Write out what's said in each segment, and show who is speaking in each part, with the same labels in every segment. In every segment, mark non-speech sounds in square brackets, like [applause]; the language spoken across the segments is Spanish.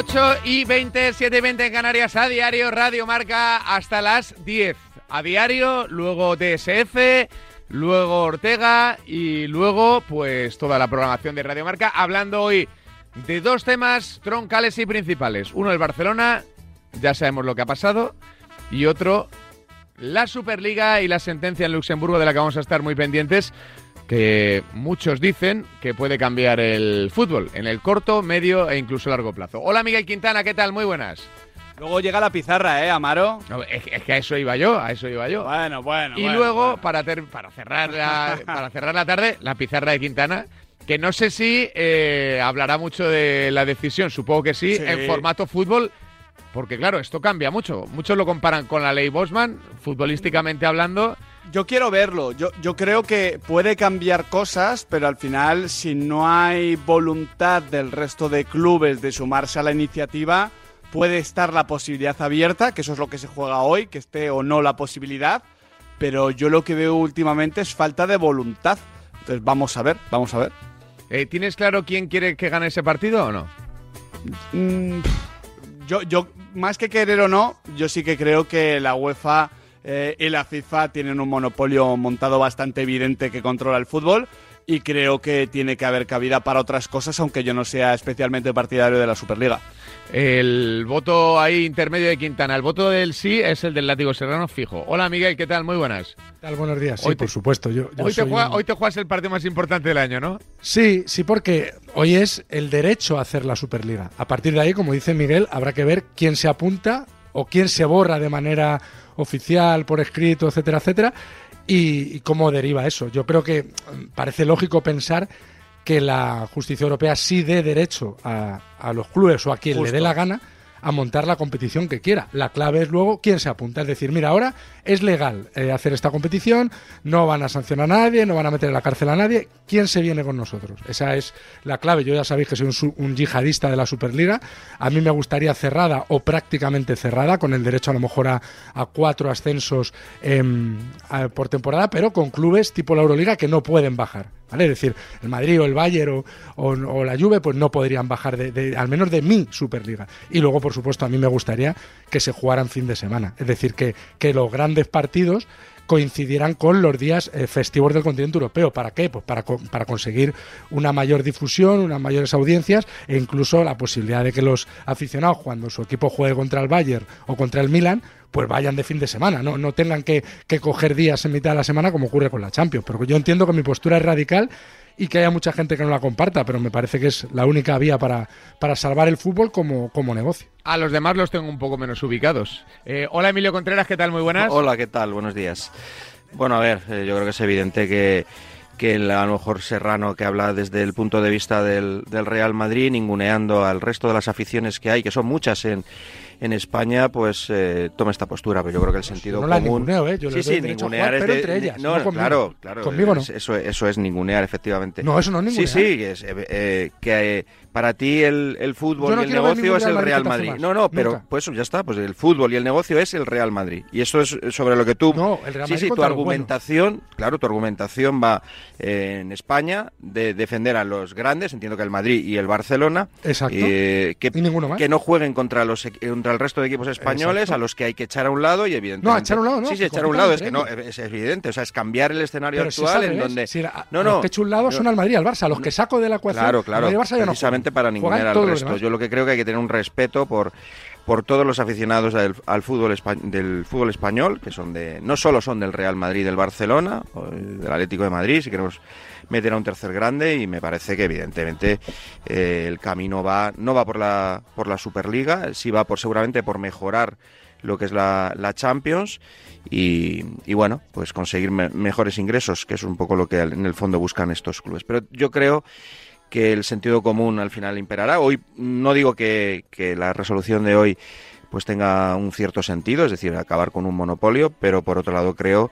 Speaker 1: Ocho y 20, 7 y 20 en Canarias a diario, Radio Marca hasta las 10. A diario, luego DSF, luego Ortega y luego pues toda la programación de Radio Marca hablando hoy de dos temas troncales y principales. Uno el Barcelona, ya sabemos lo que ha pasado, y otro la Superliga y la sentencia en Luxemburgo de la que vamos a estar muy pendientes que muchos dicen que puede cambiar el fútbol en el corto, medio e incluso largo plazo. Hola Miguel Quintana, ¿qué tal? Muy buenas.
Speaker 2: Luego llega la pizarra, ¿eh, Amaro?
Speaker 1: No, es, es, que a eso iba yo, a eso iba yo.
Speaker 2: Bueno, bueno.
Speaker 1: Y
Speaker 2: bueno,
Speaker 1: luego,
Speaker 2: bueno.
Speaker 1: Para, ter, para, cerrar la, [laughs] para cerrar la tarde, la pizarra de Quintana, que no sé si eh, hablará mucho de la decisión, supongo que sí,
Speaker 2: Sí.
Speaker 1: en formato fútbol, porque claro, esto cambia mucho. Muchos lo comparan con la ley Bosman, futbolísticamente hablando.
Speaker 2: Yo quiero verlo. Yo, yo creo que puede cambiar cosas, pero al final, si no hay voluntad del resto de clubes de sumarse a la iniciativa, puede estar la posibilidad abierta, que eso es lo que se juega hoy, que esté o no la posibilidad. Pero yo lo que veo últimamente es falta de voluntad. Entonces vamos a ver, vamos a ver.
Speaker 1: Eh, ¿Tienes claro quién quiere que gane ese partido o no?
Speaker 2: Mm, yo, yo, más que querer o no, yo sí que creo que la UEFA eh, y la FIFA tienen un monopolio montado bastante evidente que controla el fútbol y creo que tiene que haber cabida para otras cosas, aunque yo no sea especialmente partidario de la Superliga.
Speaker 1: El voto ahí intermedio de Quintana, el voto del sí es el del látigo serrano fijo. Hola Miguel, ¿qué tal? Muy buenas.
Speaker 3: ¿Qué tal? Buenos días. Sí,
Speaker 1: Hoy te-
Speaker 3: por supuesto. Yo, yo
Speaker 1: Hoy te,
Speaker 3: soy
Speaker 1: juega-
Speaker 3: un-
Speaker 1: hoy te juegas el partido más importante del año, ¿no?
Speaker 3: Sí, sí, porque hoy es el derecho a hacer la Superliga. A partir de ahí, como dice Miguel, habrá que ver quién se apunta o quién se borra de manera oficial, por escrito, etcétera, etcétera, y, y cómo deriva eso. Yo creo que mm, parece lógico pensar que la justicia europea sí dé derecho a, a los clubes o a quien le dé la gana a montar la competición que quiera. La clave es luego quién se apunta. Es decir, mira, ahora es legal eh, hacer esta competición, no van a sancionar a nadie, no van a meter en la cárcel a nadie. ¿Quién se viene con nosotros? Esa es la clave. Yo ya sabéis que soy un, yihadista de la Superliga. A mí me gustaría cerrada o prácticamente cerrada, con el derecho a lo mejor a, a cuatro ascensos em, por temporada, pero con clubes tipo la Euroliga que no pueden bajar. ¿Vale? Es decir, el Madrid o el Bayern o, o- la Juve pues no podrían bajar al menos de mi Superliga. Y luego, por supuesto, a mí me gustaría que se jugaran fin de semana. Es decir, que, que los grandes partidos coincidieran con los días eh, festivos del continente europeo. ¿Para qué? Pues para, para conseguir una mayor difusión, unas mayores audiencias e incluso la posibilidad de que los aficionados, cuando su equipo juegue contra el Bayern o contra el Milan, pues vayan de fin de semana, no, no tengan que, que coger días en mitad de la semana como ocurre con la Champions. Pero yo entiendo que mi postura es radical y que haya mucha gente que no la comparta, pero me parece que es la única vía para, para salvar el fútbol como, como negocio.
Speaker 1: A los demás los tengo un poco menos ubicados. Eh, hola Emilio Contreras, ¿qué tal? Muy buenas.
Speaker 4: Hola, ¿qué tal? Buenos días. Bueno, a ver, eh, yo creo que es evidente que, que el, a lo mejor Serrano, que habla desde el punto de vista del, del Real Madrid, ninguneando al resto de las aficiones que hay, que son muchas en, en España, pues eh, toma esta postura. Pero yo creo que el sentido
Speaker 3: no la
Speaker 4: común.
Speaker 3: ninguneo, ¿eh? Yo
Speaker 4: sí, sí, ningunear es de-
Speaker 3: entre ellas,
Speaker 4: No, claro, claro.
Speaker 3: Conmigo no.
Speaker 4: es- Eso, eso es ningunear, efectivamente.
Speaker 3: No, eso no es
Speaker 4: Sí,
Speaker 3: ningunear.
Speaker 4: sí, es, eh, eh, que eh, para ti el, el fútbol
Speaker 3: no
Speaker 4: y el negocio es el
Speaker 3: Real Madrid
Speaker 4: No, no, pero
Speaker 3: Nunca.
Speaker 4: pues ya está, pues el fútbol y el negocio es el Real Madrid. Y eso es sobre lo que tú...
Speaker 3: No, el Real
Speaker 4: sí,
Speaker 3: Madrid
Speaker 4: sí, tu
Speaker 3: contra los buenos.
Speaker 4: argumentación, claro, tu argumentación va en España de defender a los grandes, entiendo que el Madrid y el Barcelona,
Speaker 3: Exacto.
Speaker 4: que,
Speaker 3: Y ninguno más.
Speaker 4: que no jueguen contra los equ- contra el resto de equipos españoles,
Speaker 3: Exacto.
Speaker 4: a los que hay que echar a un lado y evidentemente...
Speaker 3: No, a echar a un lado no,
Speaker 4: Sí, sí, echar a un lado, es que no, es evidente, o sea, es cambiar el escenario
Speaker 3: Pero
Speaker 4: actual
Speaker 3: al
Speaker 4: en donde...
Speaker 3: si la-
Speaker 4: no,
Speaker 3: los
Speaker 4: no,
Speaker 3: que he hecho un lado son al Madrid al Barça. Los que saco de la ecuación,
Speaker 4: Claro, claro.
Speaker 3: al Barça ya no
Speaker 4: precisamente para ningunear al resto. Yo lo que creo que hay que tener un respeto por por todos los aficionados del, al fútbol del fútbol español, que son de no solo son del Real Madrid del Barcelona, o del Atlético de Madrid, si queremos meter a un tercer grande, y me parece que evidentemente eh, el camino va no va por la por la Superliga, sí va por seguramente por mejorar lo que es la, la Champions y, y bueno, pues conseguir me- mejores ingresos, que es un poco lo que en el fondo buscan estos clubes. Pero yo creo que el sentido común al final imperará. Hoy no digo que, que la resolución de hoy pues tenga un cierto sentido, es decir, acabar con un monopolio, pero por otro lado creo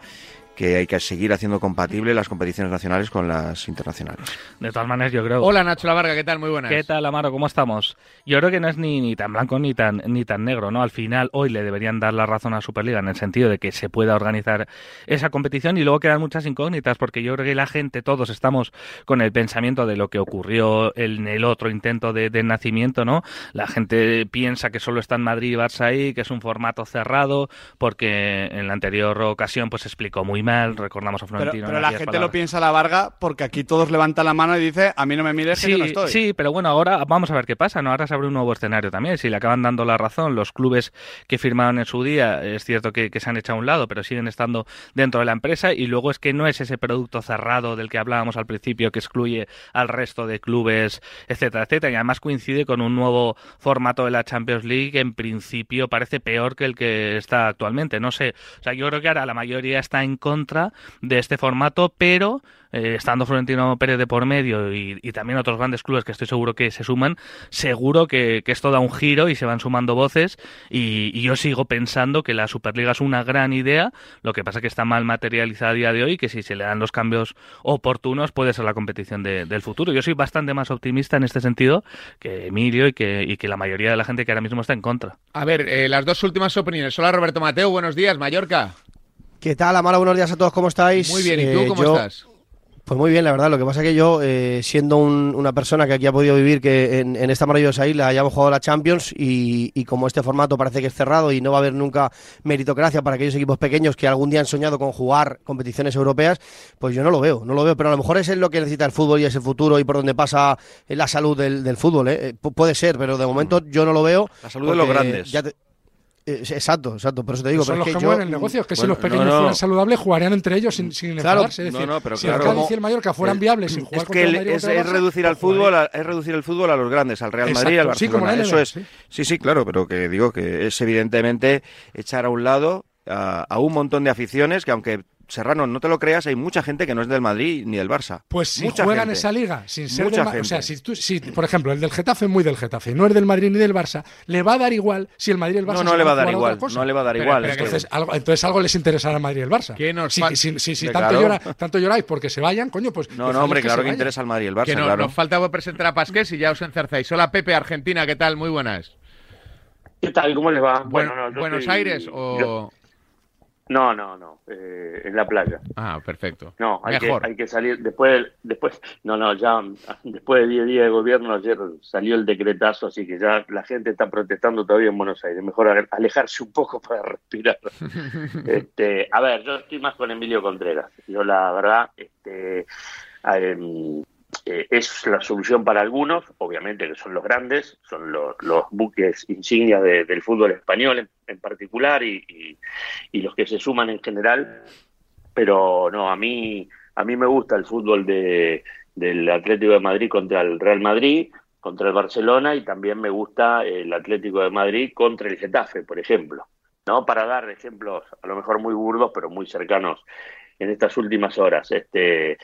Speaker 4: que hay que seguir haciendo compatible las competiciones nacionales con las internacionales.
Speaker 5: De todas maneras, yo creo.
Speaker 1: Hola Nacho Lavarga, ¿qué tal? Muy buenas.
Speaker 5: ¿Qué tal, Amaro? ¿Cómo estamos? Yo creo que no es ni, ni tan blanco ni tan, ni tan negro, ¿no? Al final, hoy le deberían dar la razón a Superliga en el sentido de que se pueda organizar esa competición y luego quedan muchas incógnitas porque yo creo que la gente, todos estamos con el pensamiento de lo que ocurrió en el otro intento de, de nacimiento, ¿no? La gente piensa que solo está en Madrid y Barça ahí, que es un formato cerrado, porque en la anterior ocasión pues explicó muy recordamos a Florentino.
Speaker 2: pero la gente
Speaker 5: palabras.
Speaker 2: lo piensa a la Varga porque aquí todos levantan la mano y dicen, a mí no me mires que
Speaker 5: Sí,
Speaker 2: yo no estoy.
Speaker 5: sí, pero bueno, ahora vamos a ver qué pasa, ¿no? Ahora se abre un nuevo escenario también. Si le acaban dando la razón, los clubes que firmaron en su día, es cierto que, que se han echado a un lado, pero siguen estando dentro de la empresa. Y luego es que no es ese producto cerrado del que hablábamos al principio, que excluye al resto de clubes, etcétera, etcétera. Y además coincide con un nuevo formato de la Champions League que en principio parece peor que el que está actualmente. No sé, o sea, yo creo que ahora la mayoría está en contra de este formato, pero eh, estando Florentino Pérez de por medio y, también otros grandes clubes que estoy seguro que se suman, seguro que, esto da un giro y se van sumando voces y, yo sigo pensando que la Superliga es una gran idea, lo que pasa que está mal materializada a día de hoy y que si se le dan los cambios oportunos puede ser la competición de- del futuro. Yo soy bastante más optimista en este sentido que Emilio y que, y que la mayoría de la gente que ahora mismo está en contra.
Speaker 1: A ver, eh, las dos últimas opiniones. Hola Roberto Mateo, buenos días, Mallorca.
Speaker 6: ¿Qué tal, Amara? Buenos días a todos, ¿cómo estáis?
Speaker 1: Muy bien, ¿y tú
Speaker 6: Eh,
Speaker 1: cómo
Speaker 6: yo-
Speaker 1: estás?
Speaker 6: Pues muy bien, la verdad. Lo que pasa es que yo, eh, siendo un- una persona que aquí ha podido vivir que en, en esta maravillosa isla hayamos jugado la Champions y, y como este formato parece que es cerrado y no va a haber nunca meritocracia para aquellos equipos pequeños que algún día han soñado con jugar competiciones europeas, pues yo no lo veo, no lo veo. Pero a lo mejor ese es lo que necesita el fútbol y es el futuro y por donde pasa la salud del, del fútbol. ¿eh? Eh, pu- puede ser, pero de momento yo no lo veo.
Speaker 4: La salud de los grandes.
Speaker 6: ya te- exacto, exacto. Por eso te digo.
Speaker 3: son
Speaker 6: pero
Speaker 3: los
Speaker 6: es
Speaker 3: que, mueven el negocio. Es que si los pequeños
Speaker 4: no, no.
Speaker 3: fueran saludables, jugarían entre ellos sin, sin
Speaker 6: Claro.
Speaker 3: enfadarse. Es
Speaker 4: No,
Speaker 3: decir,
Speaker 4: no, pero
Speaker 3: si
Speaker 4: claro.
Speaker 3: el Cádiz y el Mallorca fueran viables sin jugar
Speaker 4: Es
Speaker 3: contra
Speaker 4: que
Speaker 3: el
Speaker 4: el- es, es reducir al fútbol a, es reducir el fútbol a los grandes, al Real Madrid y al
Speaker 3: sí, como
Speaker 4: Barcelona.
Speaker 3: la
Speaker 4: Eso es.
Speaker 3: sí.
Speaker 4: Sí, sí, claro, pero que digo que es evidentemente echar a un lado a, a un montón de aficiones que aunque Serrano no te lo creas, hay mucha gente que no es del Madrid ni del Barça.
Speaker 3: Pues si
Speaker 4: Mucha
Speaker 3: juegan
Speaker 4: gente.
Speaker 3: esa liga sin ser
Speaker 4: Mucha
Speaker 3: del Ma- O sea,
Speaker 4: gente.
Speaker 3: si, tú, si, por ejemplo, el del Getafe es muy del Getafe, no es del Madrid ni del Barça, le va a dar igual si el Madrid y el Barça
Speaker 4: No, no le va a dar igual,
Speaker 3: otra cosa.
Speaker 4: no le va a dar
Speaker 1: Pero-
Speaker 4: igual.
Speaker 1: pero
Speaker 4: es que-
Speaker 3: Entonces algo, entonces algo les interesará al Madrid y el Barça.
Speaker 1: ¿Qué nos
Speaker 3: si, si- si- si
Speaker 4: Sí,
Speaker 3: tanto,
Speaker 4: claro.
Speaker 3: llora- tanto lloráis porque se vayan, coño, pues.
Speaker 4: No,
Speaker 3: dejadles
Speaker 4: no, hombre,
Speaker 3: que
Speaker 4: claro que interesa al Madrid y el Barça,
Speaker 1: que no,
Speaker 4: claro.
Speaker 1: nos falta presentar a Pasqués y ya os enzarzáis. Hola Pepe, Argentina, ¿qué tal? Muy buenas.
Speaker 7: ¿Qué tal? ¿Cómo les va?
Speaker 1: Buen-
Speaker 7: no,
Speaker 1: ¿Buenos
Speaker 7: estoy-
Speaker 1: Aires o...?
Speaker 7: yo- No, no, no. eh, en la playa.
Speaker 1: Ah, perfecto.
Speaker 7: No, hay que, hay que salir después, después, no, no, ya [laughs] después de 10 días de gobierno ayer salió el decretazo, así que ya la gente está protestando todavía en Buenos Aires. Mejor ale- alejarse un poco [laughs] para respirar. [laughs] este, a ver, yo estoy más con Emilio Contreras. Yo la verdad, este, em, eh, es la solución para algunos, obviamente que son los grandes, son los, los buques insignia de- del fútbol español en, particular y, los que se suman en general, pero no, a mí, a mí me gusta el fútbol de, del Atlético de Madrid contra el Real Madrid, contra el Barcelona y también me gusta el Atlético de Madrid contra el Getafe, por ejemplo. ¿no? Para dar ejemplos a lo mejor muy burdos, pero muy cercanos en estas últimas horas. Este,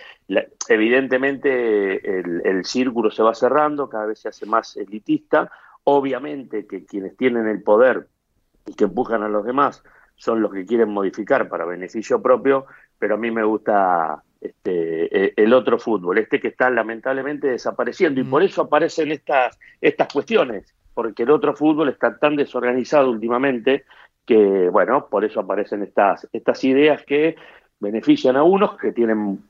Speaker 7: evidentemente el, círculo se va cerrando, cada vez se hace más elitista. Obviamente que quienes tienen el poder que empujan a los demás son los que quieren modificar para beneficio propio, pero a mí me gusta este, eh, el otro fútbol, este que está lamentablemente desapareciendo y por eso aparecen estas, estas cuestiones, porque el otro fútbol está tan desorganizado últimamente que, bueno, por eso aparecen estas, estas ideas que benefician a unos que tienen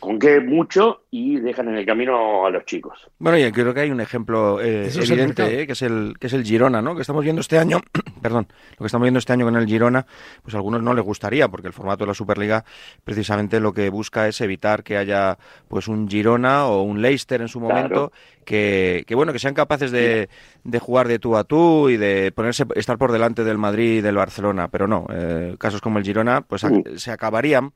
Speaker 7: con qué mucho y dejan en el camino a los chicos.
Speaker 4: Bueno, y creo que hay un ejemplo eh, evidente, eh, que es el que es el Girona, ¿no? Que estamos viendo este año, [clears throat] perdón, lo que estamos viendo este año con el Girona, pues a algunos no les gustaría, porque el formato de la Superliga precisamente lo que busca es evitar que haya pues un Girona o un Leicester en su momento que, que bueno, que sean capaces de, de jugar de tú a tú y de ponerse estar por delante del Madrid y del Barcelona, pero no, eh, casos como el Girona pues a-
Speaker 7: Sí.
Speaker 4: se acabarían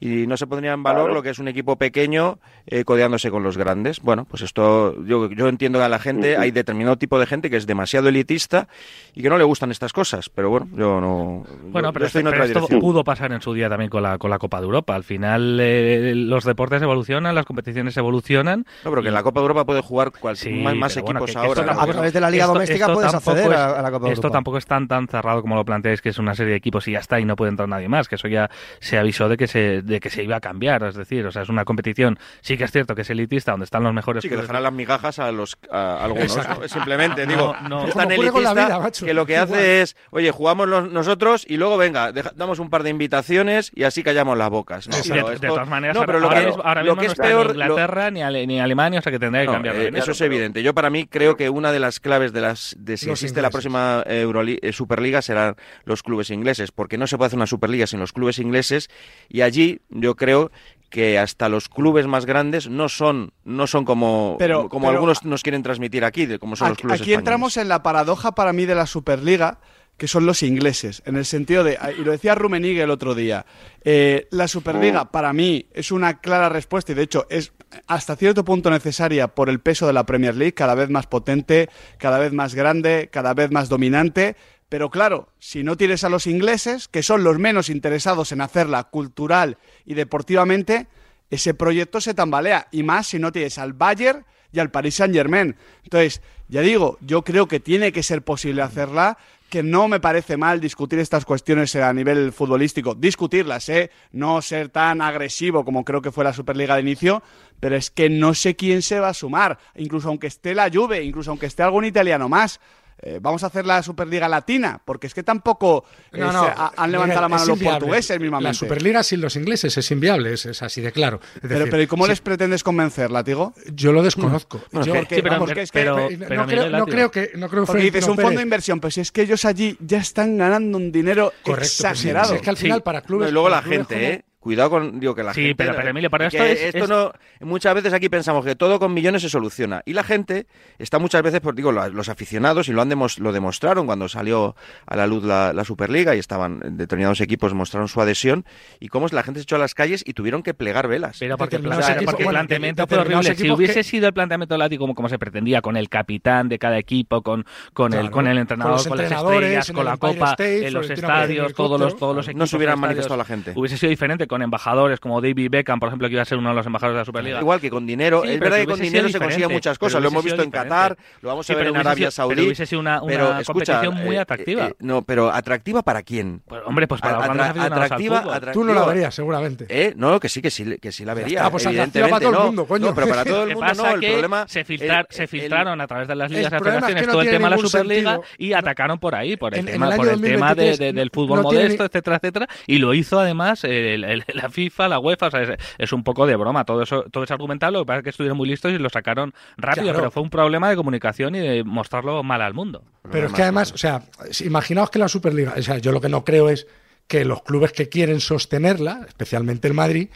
Speaker 4: y no se pondría en valor
Speaker 7: Claro.
Speaker 4: lo que es un equipo pequeño eh, codeándose con los grandes. Bueno, pues esto yo, yo entiendo que a la gente, hay determinado tipo de gente que es demasiado elitista y que no le gustan estas cosas, pero bueno, yo no...
Speaker 5: Bueno,
Speaker 4: yo-
Speaker 5: pero,
Speaker 4: yo estoy en
Speaker 5: esto,
Speaker 4: otra
Speaker 5: pero esto
Speaker 4: dirección.
Speaker 5: pudo pasar en su día también con la, con la Copa de Europa. Al final eh, los deportes evolucionan, las competiciones evolucionan.
Speaker 4: No, pero que en la Copa de Europa puede jugar cual-
Speaker 5: Sí,
Speaker 4: más, más
Speaker 5: bueno,
Speaker 4: equipos
Speaker 5: que esto
Speaker 4: ahora.
Speaker 5: tampoco-
Speaker 6: A través de la Liga Doméstica puedes
Speaker 5: tampoco
Speaker 6: acceder
Speaker 5: es-
Speaker 6: a- la Copa de
Speaker 5: Esto
Speaker 6: Europa.
Speaker 5: tampoco es tan, tan cerrado como lo planteáis, que es una serie de equipos y ya está, y no puede entrar nadie más, que eso ya se avisó de que se, de que se iba a cambiar. Es decir, o sea, es una competición, sí que es cierto que es elitista, donde están los mejores
Speaker 4: Sí, que dejarán las migajas a los a algunos. ¿no? Simplemente,
Speaker 5: No,
Speaker 4: digo,
Speaker 5: no.
Speaker 4: es tan elitista
Speaker 3: vida,
Speaker 4: que lo que
Speaker 3: Igual.
Speaker 4: hace es, oye, jugamos los- nosotros y luego, venga, deja- damos un par de invitaciones y así callamos las bocas. No,
Speaker 5: Sí, de, de todas maneras,
Speaker 4: no,
Speaker 5: ahora,
Speaker 4: lo
Speaker 5: ahora
Speaker 4: que,
Speaker 5: mismo,
Speaker 4: lo
Speaker 5: no
Speaker 4: es
Speaker 5: está
Speaker 4: peor...
Speaker 5: ni
Speaker 4: lo-
Speaker 5: Inglaterra ni, Ale- ni Alemania, o sea que tendría que
Speaker 4: no,
Speaker 5: cambiarlo.
Speaker 4: eh, eso es evidente. Yo para mí creo que una de las claves de las de si
Speaker 3: Los
Speaker 4: existe la próxima Euroli- eh, Superliga serán los clubes ingleses, porque no se puede hacer una Superliga sin los clubes ingleses y allí yo creo que hasta los clubes más grandes no son no son como
Speaker 2: Pero-
Speaker 4: como
Speaker 2: pero-
Speaker 4: algunos nos quieren transmitir aquí, de cómo son los
Speaker 2: Aquí,
Speaker 4: clubes
Speaker 2: aquí
Speaker 4: españoles.
Speaker 2: entramos en la paradoja para mí de la Superliga, que son los ingleses, en el sentido de, y lo decía Rummenigge el otro día, eh, la Superliga para mí es una clara respuesta y de hecho es hasta cierto punto necesaria por el peso de la Premier League, cada vez más potente, cada vez más grande, cada vez más dominante. Pero claro, si no tienes a los ingleses, que son los menos interesados en hacerla cultural y deportivamente, ese proyecto se tambalea. Y más si no tienes al Bayern y al Paris Saint Germain. Entonces, ya digo, yo creo que tiene que ser posible hacerla, que no me parece mal discutir estas cuestiones a nivel futbolístico, discutirlas, ¿eh? no ser tan agresivo como creo que fue la Superliga de inicio, pero es que no sé quién se va a sumar, incluso aunque esté la Juve, incluso aunque esté algún italiano más. Eh, vamos a hacer la Superliga Latina, porque es que tampoco eh,
Speaker 3: No, no,
Speaker 2: se ha- han levantado la mano los
Speaker 3: inviable.
Speaker 2: portugueses mismamente.
Speaker 3: La Superliga sin los ingleses es inviable, es, es así de claro. Es
Speaker 2: pero,
Speaker 3: decir,
Speaker 2: pero ¿y cómo
Speaker 3: si-
Speaker 2: les pretendes convencer, Látigo?
Speaker 3: Yo lo desconozco. Yo-
Speaker 4: que-
Speaker 2: Porque,
Speaker 5: sí, pero-
Speaker 2: vamos, que es que-
Speaker 5: pero-
Speaker 3: no,
Speaker 5: pero
Speaker 3: creo, no que no creo que
Speaker 2: Porque dices un fondo de
Speaker 3: Pérez-
Speaker 2: inversión, pero si es que ellos allí ya están ganando un dinero
Speaker 3: Correcto, pues sí,
Speaker 2: exagerado.
Speaker 3: es que al
Speaker 5: Sí.
Speaker 3: final para clubes
Speaker 4: No, y luego la gente, ¿eh? Cuidado con, digo que la
Speaker 5: Sí,
Speaker 4: gente...
Speaker 5: pero- pero, Emilio,
Speaker 4: que
Speaker 5: esto es- es-
Speaker 4: no, muchas veces aquí pensamos que todo con millones se soluciona. Y la gente está muchas veces, por digo, la- los aficionados, y lo han demos- lo demostraron cuando salió a la luz la, la Superliga y estaban determinados equipos mostraron su adhesión, y cómo la gente se echó a las calles y tuvieron que plegar velas.
Speaker 5: Pero porque, el planteamiento fue horrible. Si hubiese
Speaker 3: que-
Speaker 5: sido el planteamiento látigo como, como se pretendía, con el capitán de cada equipo, con, con, el,
Speaker 3: Claro,
Speaker 5: con el
Speaker 3: con
Speaker 5: entrenador,
Speaker 3: los
Speaker 5: con, las
Speaker 3: entrenadores,
Speaker 5: estrellas, con
Speaker 3: el
Speaker 5: la copa,
Speaker 3: State,
Speaker 5: en los estadios, todos los, todos los
Speaker 4: No
Speaker 5: equipos.
Speaker 4: se hubieran manifestado la gente.
Speaker 5: Hubiese sido diferente con embajadores como David Beckham, por ejemplo, que iba a ser uno de los embajadores de la Superliga.
Speaker 4: Igual que con dinero,
Speaker 5: Sí,
Speaker 4: es verdad
Speaker 5: que
Speaker 4: que con dinero se consiguen muchas cosas, lo hemos visto en
Speaker 5: diferente.
Speaker 4: Qatar, lo vamos a ver en Arabia
Speaker 5: sido-
Speaker 4: Saudí.
Speaker 5: pero hubiese sido una- una
Speaker 4: Pero, escucha,
Speaker 5: competición muy
Speaker 4: eh,
Speaker 5: atractiva.
Speaker 4: eh, no, pero atractiva para quién?
Speaker 5: Pues, hombre, pues para
Speaker 4: Atra- atractiva, atractiva-
Speaker 3: Tú no la verías, seguramente.
Speaker 4: Eh, no, que sí, que sí, que sí la vería.
Speaker 3: pues
Speaker 4: evidentemente,
Speaker 3: para todo el
Speaker 4: no.
Speaker 3: mundo, coño.
Speaker 4: No, pero para [laughs] todo el mundo no. El problema
Speaker 5: se, filtrar-
Speaker 4: el-
Speaker 5: se
Speaker 4: el-
Speaker 5: filtraron a través de las ligas y
Speaker 3: es
Speaker 5: federaciones todo el tema de la Superliga
Speaker 3: sentido.
Speaker 5: y atacaron por ahí, por el tema, por el tema de-
Speaker 3: 2023
Speaker 5: de- del fútbol modesto, etcétera, etcétera. Y lo hizo además el- la FIFA, la UEFA, o sea, es, es un poco de broma. Todo eso, todo ese argumental, lo que pasa es que estuvieron muy listos y lo sacaron rápido,
Speaker 3: Claro.
Speaker 5: pero fue un problema de comunicación y de mostrarlo mal al mundo.
Speaker 3: Pero es que además, o sea, imaginaos que la Superliga, o sea, yo lo que no creo es que los clubes que quieren sostenerla, especialmente el Madrid,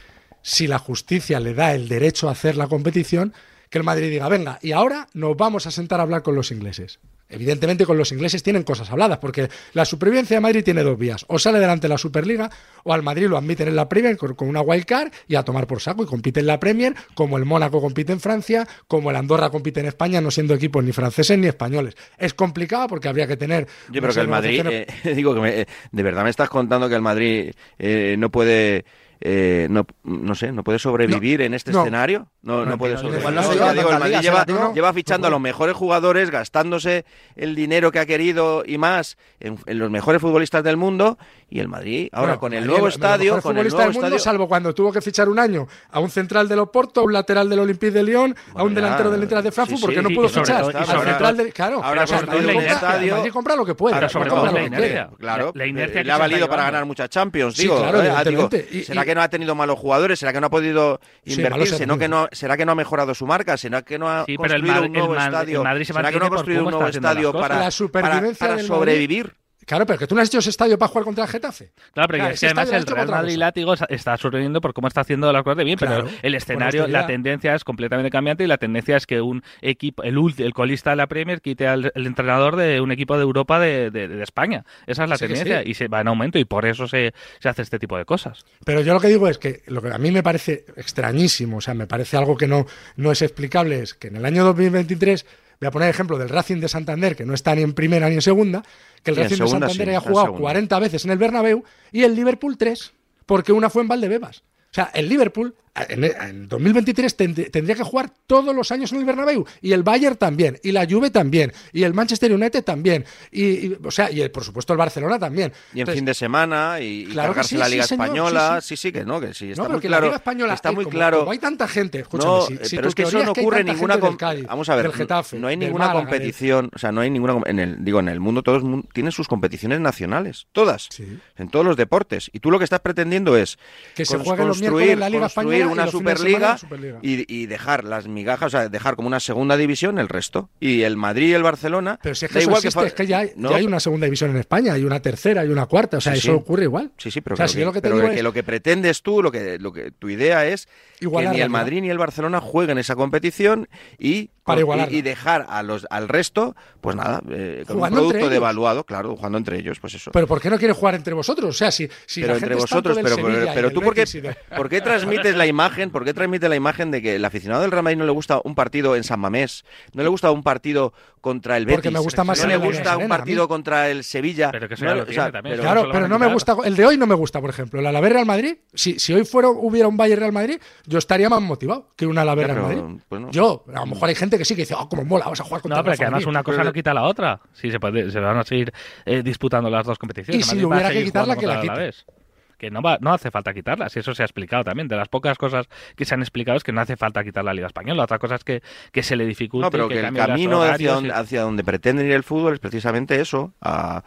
Speaker 3: si la justicia le da el derecho a hacer la competición, que el Madrid diga, venga, y ahora nos vamos a sentar a hablar con los ingleses. Evidentemente con los ingleses tienen cosas habladas, porque la supervivencia de Madrid tiene dos vías. O sale delante la Superliga, o al Madrid lo admiten en la Premier con, una wildcard y a tomar por saco y compite en la Premier, como el Mónaco compite en Francia, como el Andorra compite en España, no siendo equipos ni franceses ni españoles. Es complicado porque habría que tener...
Speaker 4: Yo creo que el Madrid, eh, [laughs] digo que me- eh, de verdad me estás contando que el Madrid eh, no puede, eh, no, no sé, no puede sobrevivir en este
Speaker 3: no.
Speaker 4: escenario. No, no,
Speaker 3: No,
Speaker 4: puede
Speaker 3: no,
Speaker 4: sobrevivir.
Speaker 6: igual no se lleva
Speaker 4: digo, el Madrid lleva,
Speaker 6: ¿eh,
Speaker 4: lleva fichando a los mejores jugadores, gastándose el dinero que ha querido y más en, en los mejores futbolistas del mundo. Y el Madrid, ahora
Speaker 3: Bueno,
Speaker 4: con el nuevo estadio, con el nuevo
Speaker 3: del mundo,
Speaker 4: estadio.
Speaker 3: salvo cuando tuvo que fichar un año a un central del Oporto, a un lateral del Olympique de Lyon, a un
Speaker 4: Bueno,
Speaker 3: delantero del Inter de Frankfurt,
Speaker 4: sí,
Speaker 3: porque
Speaker 4: sí,
Speaker 3: no
Speaker 5: sí,
Speaker 3: pudo
Speaker 5: sobre
Speaker 3: fichar.
Speaker 5: todo- sobre
Speaker 3: central
Speaker 5: todo-
Speaker 3: del- claro,
Speaker 4: ahora
Speaker 3: o sea,
Speaker 4: con
Speaker 3: el
Speaker 4: estadio-
Speaker 3: Madrid compra lo que puede. No
Speaker 5: sobre todo la
Speaker 3: quiere.
Speaker 5: inercia.
Speaker 4: Claro, eh, le ha valido para ganar muchas Champions, digo. eh, ah, ¿Será que no ha tenido malos jugadores? ¿Será que no ha podido
Speaker 3: Sí,
Speaker 4: invertir?
Speaker 3: malos
Speaker 4: ¿Será, que no, ¿Será que no ha mejorado su marca? ¿Será que no ha
Speaker 5: Sí, pero el
Speaker 4: construido
Speaker 5: Madrid-
Speaker 4: un nuevo
Speaker 5: el
Speaker 4: estadio?
Speaker 5: el Madrid se
Speaker 4: ¿Será que no ha construido un nuevo estadio para,
Speaker 3: La supervivencia
Speaker 4: para- para sobrevivir?
Speaker 3: Claro, pero que tú no has hecho ese estadio para jugar contra el Getafe.
Speaker 5: Claro, pero
Speaker 3: Claro,
Speaker 5: es que además el Real Madrid látigo está- sorprendiendo por cómo está haciendo las cosas de bien,
Speaker 3: Claro,
Speaker 5: pero el escenario, la tendencia es completamente cambiante y la tendencia es que un equipo, el, el colista de la Premier quite al el entrenador de un equipo de Europa de, de- de España. Esa es la
Speaker 3: Sí
Speaker 5: tendencia
Speaker 3: sí.
Speaker 5: y se va en aumento y por eso se, se hace este tipo de cosas.
Speaker 3: Pero yo lo que digo es que lo que a mí me parece extrañísimo, o sea, me parece algo que no, no es explicable, es que en el año 2023, voy a poner ejemplo del Racing de Santander, que no está ni en primera ni en segunda, que el Racing de Santander
Speaker 4: sí, en
Speaker 3: jugado
Speaker 4: segunda.
Speaker 3: 40 veces en el Bernabéu y el Liverpool 3, porque una fue en Valdebebas. O sea, el Liverpool en, en 2023 tend- tendría que jugar todos los años en el Bernabéu y el Bayern también y la Juve también y el Manchester United también y, y, o sea y el, por supuesto el Barcelona también.
Speaker 4: Y en
Speaker 3: Entonces,
Speaker 4: fin de semana y, y
Speaker 3: Claro
Speaker 4: cargarse
Speaker 3: sí,
Speaker 4: la
Speaker 3: sí,
Speaker 4: Liga
Speaker 3: señor,
Speaker 4: Española.
Speaker 3: sí,
Speaker 4: Sí, sí, que no, que sí. Está
Speaker 3: no,
Speaker 4: muy claro.
Speaker 3: la Liga Española
Speaker 4: está
Speaker 3: eh,
Speaker 4: muy
Speaker 3: como-
Speaker 4: claro.
Speaker 3: como hay tanta gente, escúchame,
Speaker 4: No,
Speaker 3: si-
Speaker 4: eh,
Speaker 3: si
Speaker 4: pero es que eso no ocurre en ninguna
Speaker 3: Cádiz,
Speaker 4: Vamos a ver,
Speaker 3: Getafe,
Speaker 4: no hay ninguna
Speaker 3: Málaga,
Speaker 4: competición, o sea, no hay ninguna en el digo en el mundo todos tienen sus competiciones nacionales, todas.
Speaker 3: Sí.
Speaker 4: En todos los deportes y tú lo que estás pretendiendo es
Speaker 3: Que se jueguen los miércoles la Liga Española
Speaker 4: una superliga y, y dejar las migajas, o sea, dejar como una segunda división el resto. Y el Madrid y el Barcelona
Speaker 3: Pero si es que eso
Speaker 4: igual
Speaker 3: existe,
Speaker 4: fa-
Speaker 3: es que ya hay,
Speaker 4: No,
Speaker 3: ya hay una segunda división en España, hay una tercera, hay una cuarta, o sea,
Speaker 4: Sí,
Speaker 3: eso
Speaker 4: sí.
Speaker 3: ocurre igual.
Speaker 4: Sí, sí, pero,
Speaker 3: O sea,
Speaker 4: que,
Speaker 3: si lo que te
Speaker 4: pero
Speaker 3: digo
Speaker 4: que
Speaker 3: es-
Speaker 4: lo que pretendes tú, lo que, lo que tu idea es
Speaker 3: Igualar
Speaker 4: que ni el. Madrid ni el Barcelona jueguen esa competición y,
Speaker 3: Para
Speaker 4: y- dejar a los, al resto, pues nada, eh, con un producto devaluado, claro, jugando entre ellos, pues eso.
Speaker 3: Pero ¿por qué no quiere jugar entre vosotros? O sea, si, si
Speaker 4: pero
Speaker 3: la
Speaker 4: entre
Speaker 3: gente
Speaker 4: vosotros, pero, pero,
Speaker 3: Sevilla
Speaker 4: tú por qué,
Speaker 3: de-
Speaker 4: por qué transmites la [laughs] imagen, por qué transmites la imagen de que el aficionado del Real Madrid no le gusta un partido en San Mamés, no le gusta un partido contra el Betis,
Speaker 3: Porque me gusta más
Speaker 4: no le gusta
Speaker 3: Serena,
Speaker 4: un partido contra el Sevilla,
Speaker 5: Pero que eso
Speaker 4: no
Speaker 5: lo
Speaker 4: o
Speaker 5: tiene
Speaker 4: sea,
Speaker 5: también.
Speaker 4: pero-
Speaker 3: Claro, pero no me gusta. El de hoy no me gusta, por ejemplo. El Alavés Real Madrid. Si, si hoy fuera, hubiera un Bayern Real Madrid, yo estaría más motivado que un Alavés Real Madrid.
Speaker 4: pues no.
Speaker 3: Yo, a lo mejor hay gente que sí que dice, oh, como mola, vamos a jugar contra
Speaker 5: No,
Speaker 3: el
Speaker 5: pero que además
Speaker 3: Nadal".
Speaker 5: una cosa no quita la otra. Sí, se, puede, se van a seguir eh, disputando las dos competiciones.
Speaker 3: Y si
Speaker 5: Madrid
Speaker 3: hubiera que quitarla, que la quite.
Speaker 5: Que no, va, no hace falta quitarla, si eso se ha explicado también. De las pocas cosas que se han explicado es que no hace falta quitar la Liga Española. Otra cosa es que, que se le dificulte.
Speaker 4: No, pero
Speaker 5: y
Speaker 4: que el camino hacia donde,
Speaker 5: y-
Speaker 4: hacia donde pretenden ir el fútbol es precisamente eso, a,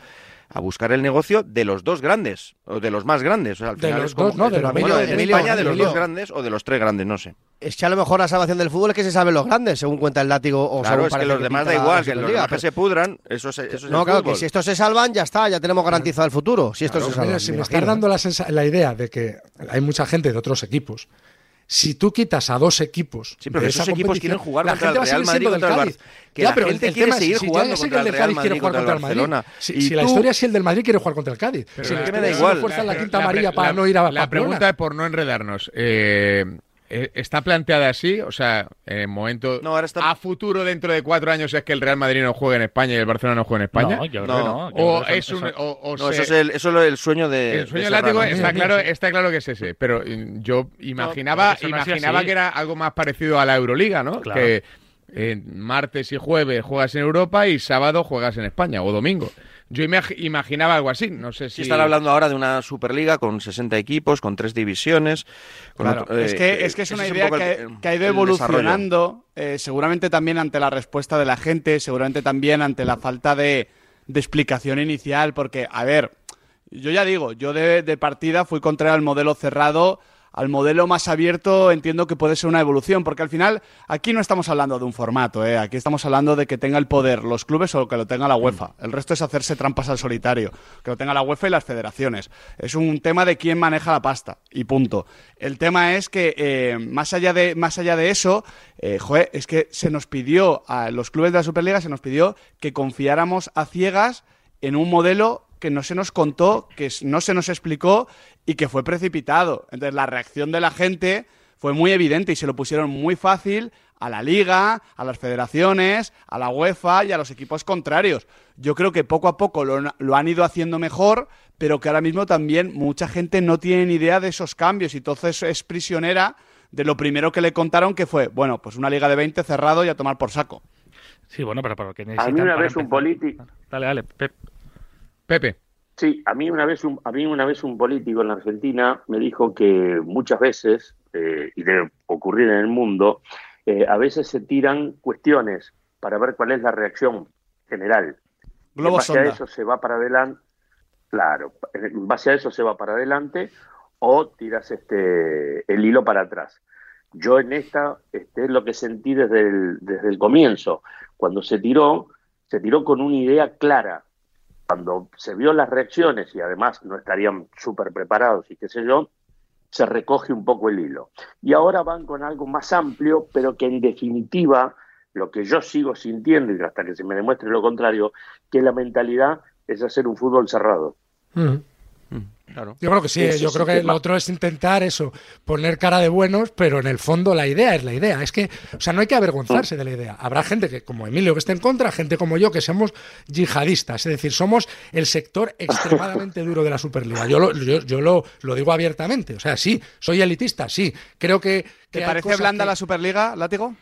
Speaker 4: a buscar el negocio de los dos grandes, o de los más grandes. O sea, al
Speaker 3: De
Speaker 4: final
Speaker 3: los
Speaker 4: es como-
Speaker 3: dos, no, de
Speaker 4: bueno,
Speaker 3: los
Speaker 6: Emilio,
Speaker 4: en
Speaker 6: Emilio,
Speaker 4: España de los
Speaker 6: Emilio.
Speaker 4: dos grandes o de los tres grandes, no sé.
Speaker 6: Es que a lo mejor la salvación del fútbol es que se saben los grandes, según cuenta el látigo o
Speaker 4: Claro, es que los demás da
Speaker 6: la-
Speaker 4: igual,
Speaker 6: la
Speaker 4: que los demás que se pudran, eso es, eso es
Speaker 6: No,
Speaker 4: el
Speaker 6: claro,
Speaker 4: fútbol.
Speaker 6: que si estos se salvan, ya está, ya tenemos garantizado el futuro. Si estos se
Speaker 3: Mira,
Speaker 6: salvan.
Speaker 3: si
Speaker 6: me
Speaker 3: me estás dando la, la idea de que hay mucha gente de otros equipos, si tú quitas a dos equipos.
Speaker 4: Sí, pero
Speaker 3: de
Speaker 4: esos
Speaker 3: esa
Speaker 4: equipos quieren jugar
Speaker 3: la
Speaker 4: contra
Speaker 3: gente
Speaker 4: el
Speaker 3: va a
Speaker 4: Real
Speaker 3: seguir
Speaker 4: Madrid contra el que
Speaker 3: Ya,
Speaker 4: la
Speaker 3: pero
Speaker 4: gente
Speaker 3: el
Speaker 4: quiere
Speaker 3: tema es,
Speaker 4: seguir
Speaker 3: si ya
Speaker 4: jugando
Speaker 3: sé
Speaker 4: contra
Speaker 3: que el
Speaker 4: el
Speaker 3: del
Speaker 4: Real
Speaker 3: Cádiz quiere
Speaker 4: Madrid
Speaker 3: jugar
Speaker 4: contra el
Speaker 3: el Madrid.
Speaker 4: Barcelona.
Speaker 3: Si,
Speaker 4: Y
Speaker 3: si la historia es si el del Madrid quiere jugar contra el Cádiz.
Speaker 1: Pero
Speaker 3: si
Speaker 1: la-
Speaker 3: la
Speaker 4: que me
Speaker 3: historia
Speaker 4: da
Speaker 3: es
Speaker 4: igual.
Speaker 3: fuerza en la
Speaker 1: La-
Speaker 3: quinta
Speaker 1: la-
Speaker 3: amarilla
Speaker 1: la-
Speaker 3: para no ir a
Speaker 1: La
Speaker 3: Pamplona.
Speaker 1: pregunta es por no enredarnos. eh, ¿Está planteada así? O sea, en el momento.
Speaker 4: No, ahora está-
Speaker 1: ¿A futuro, dentro de cuatro años, es que el Real Madrid no juegue en España y el Barcelona no juegue en España?
Speaker 5: No, yo creo
Speaker 4: No.
Speaker 5: que no. Yo
Speaker 1: o es
Speaker 5: eso-
Speaker 1: un.
Speaker 5: eso-
Speaker 1: o- o
Speaker 4: No,
Speaker 1: se-
Speaker 4: eso es el, eso es el sueño de.
Speaker 1: el sueño
Speaker 4: de
Speaker 1: látigo
Speaker 4: Serrano.
Speaker 1: está claro, está claro que es ese, pero yo imaginaba,
Speaker 5: no
Speaker 1: imaginaba que era algo más parecido a la Euroliga, ¿no?
Speaker 5: Claro.
Speaker 1: Que eh, martes y jueves juegas en Europa y sábado juegas en España o domingo. Yo imag- imaginaba algo así, no sé si
Speaker 4: Sí, están hablando ahora de una Superliga con 60 equipos, con tres divisiones. con
Speaker 2: Claro,
Speaker 4: otro-
Speaker 2: es,
Speaker 4: eh,
Speaker 2: que, es que es una
Speaker 4: un
Speaker 2: idea
Speaker 4: poco
Speaker 2: que,
Speaker 4: el-
Speaker 2: que ha ido
Speaker 4: el
Speaker 2: evolucionando, eh, seguramente también ante la respuesta de la gente, seguramente también ante la falta de, de explicación inicial, porque, a ver, yo ya digo, yo de, de partida fui contrario al modelo cerrado, al modelo más abierto entiendo que puede ser una evolución, porque al final aquí no estamos hablando de un formato, ¿eh? aquí estamos hablando de que tenga el poder los clubes o que lo tenga la UEFA. El resto es hacerse trampas al solitario, que lo tenga la UEFA y las federaciones. Es un tema de quién maneja la pasta y punto. El tema es que eh, más, allá de, más allá de eso, eh, es que se nos pidió a los clubes de la Superliga, se nos pidió que confiáramos a ciegas en un modelo que no se nos contó, que no se nos explicó y que fue precipitado. Entonces la reacción de la gente fue muy evidente y se lo pusieron muy fácil a la liga, a las federaciones, a la UEFA y a los equipos contrarios. Yo creo que poco a poco lo, lo han ido haciendo mejor, pero que ahora mismo también mucha gente no tiene ni idea de esos cambios y entonces es prisionera de lo primero que le contaron que fue, bueno, pues una liga de 20 cerrado y a tomar por saco.
Speaker 5: Sí, bueno, pero ¿por qué
Speaker 7: A
Speaker 5: necesitan
Speaker 7: mí una
Speaker 5: para
Speaker 7: vez un político,
Speaker 5: Dale, dale, Pep.
Speaker 1: Pepe.
Speaker 7: Sí, a mí una vez un, a mí una vez un político en la Argentina me dijo que muchas veces, eh, y debe ocurrir en el mundo, eh, a veces se tiran cuestiones para ver cuál es la reacción general.
Speaker 2: Globo
Speaker 7: en base
Speaker 2: sonda.
Speaker 7: a eso se va para adelante, claro, en base a eso se va para adelante o tiras este el hilo para atrás. Yo en esta este, es lo que sentí desde el, desde el comienzo. Cuando se tiró, se tiró con una idea clara. Cuando se vio las reacciones y además no estarían súper preparados y qué sé yo, se recoge un poco el hilo. Y ahora van con algo más amplio, pero que en definitiva, lo que yo sigo sintiendo, y hasta que se me demuestre lo contrario, que la mentalidad es hacer un fútbol cerrado.
Speaker 3: Mm. Yo creo que sí, yo creo que lo otro es intentar eso, poner cara de buenos, pero en el fondo la idea es la idea. Es que, o sea, no hay que avergonzarse de la idea. Habrá gente que, como Emilio, que esté en contra, gente como yo, que somos yihadistas, es decir, somos el sector [laughs] extremadamente duro de la Superliga. Yo lo, yo, lo, lo, digo abiertamente, o sea, sí, soy elitista, sí. Creo que...
Speaker 2: ¿Te parece blanda la Superliga, Látigo?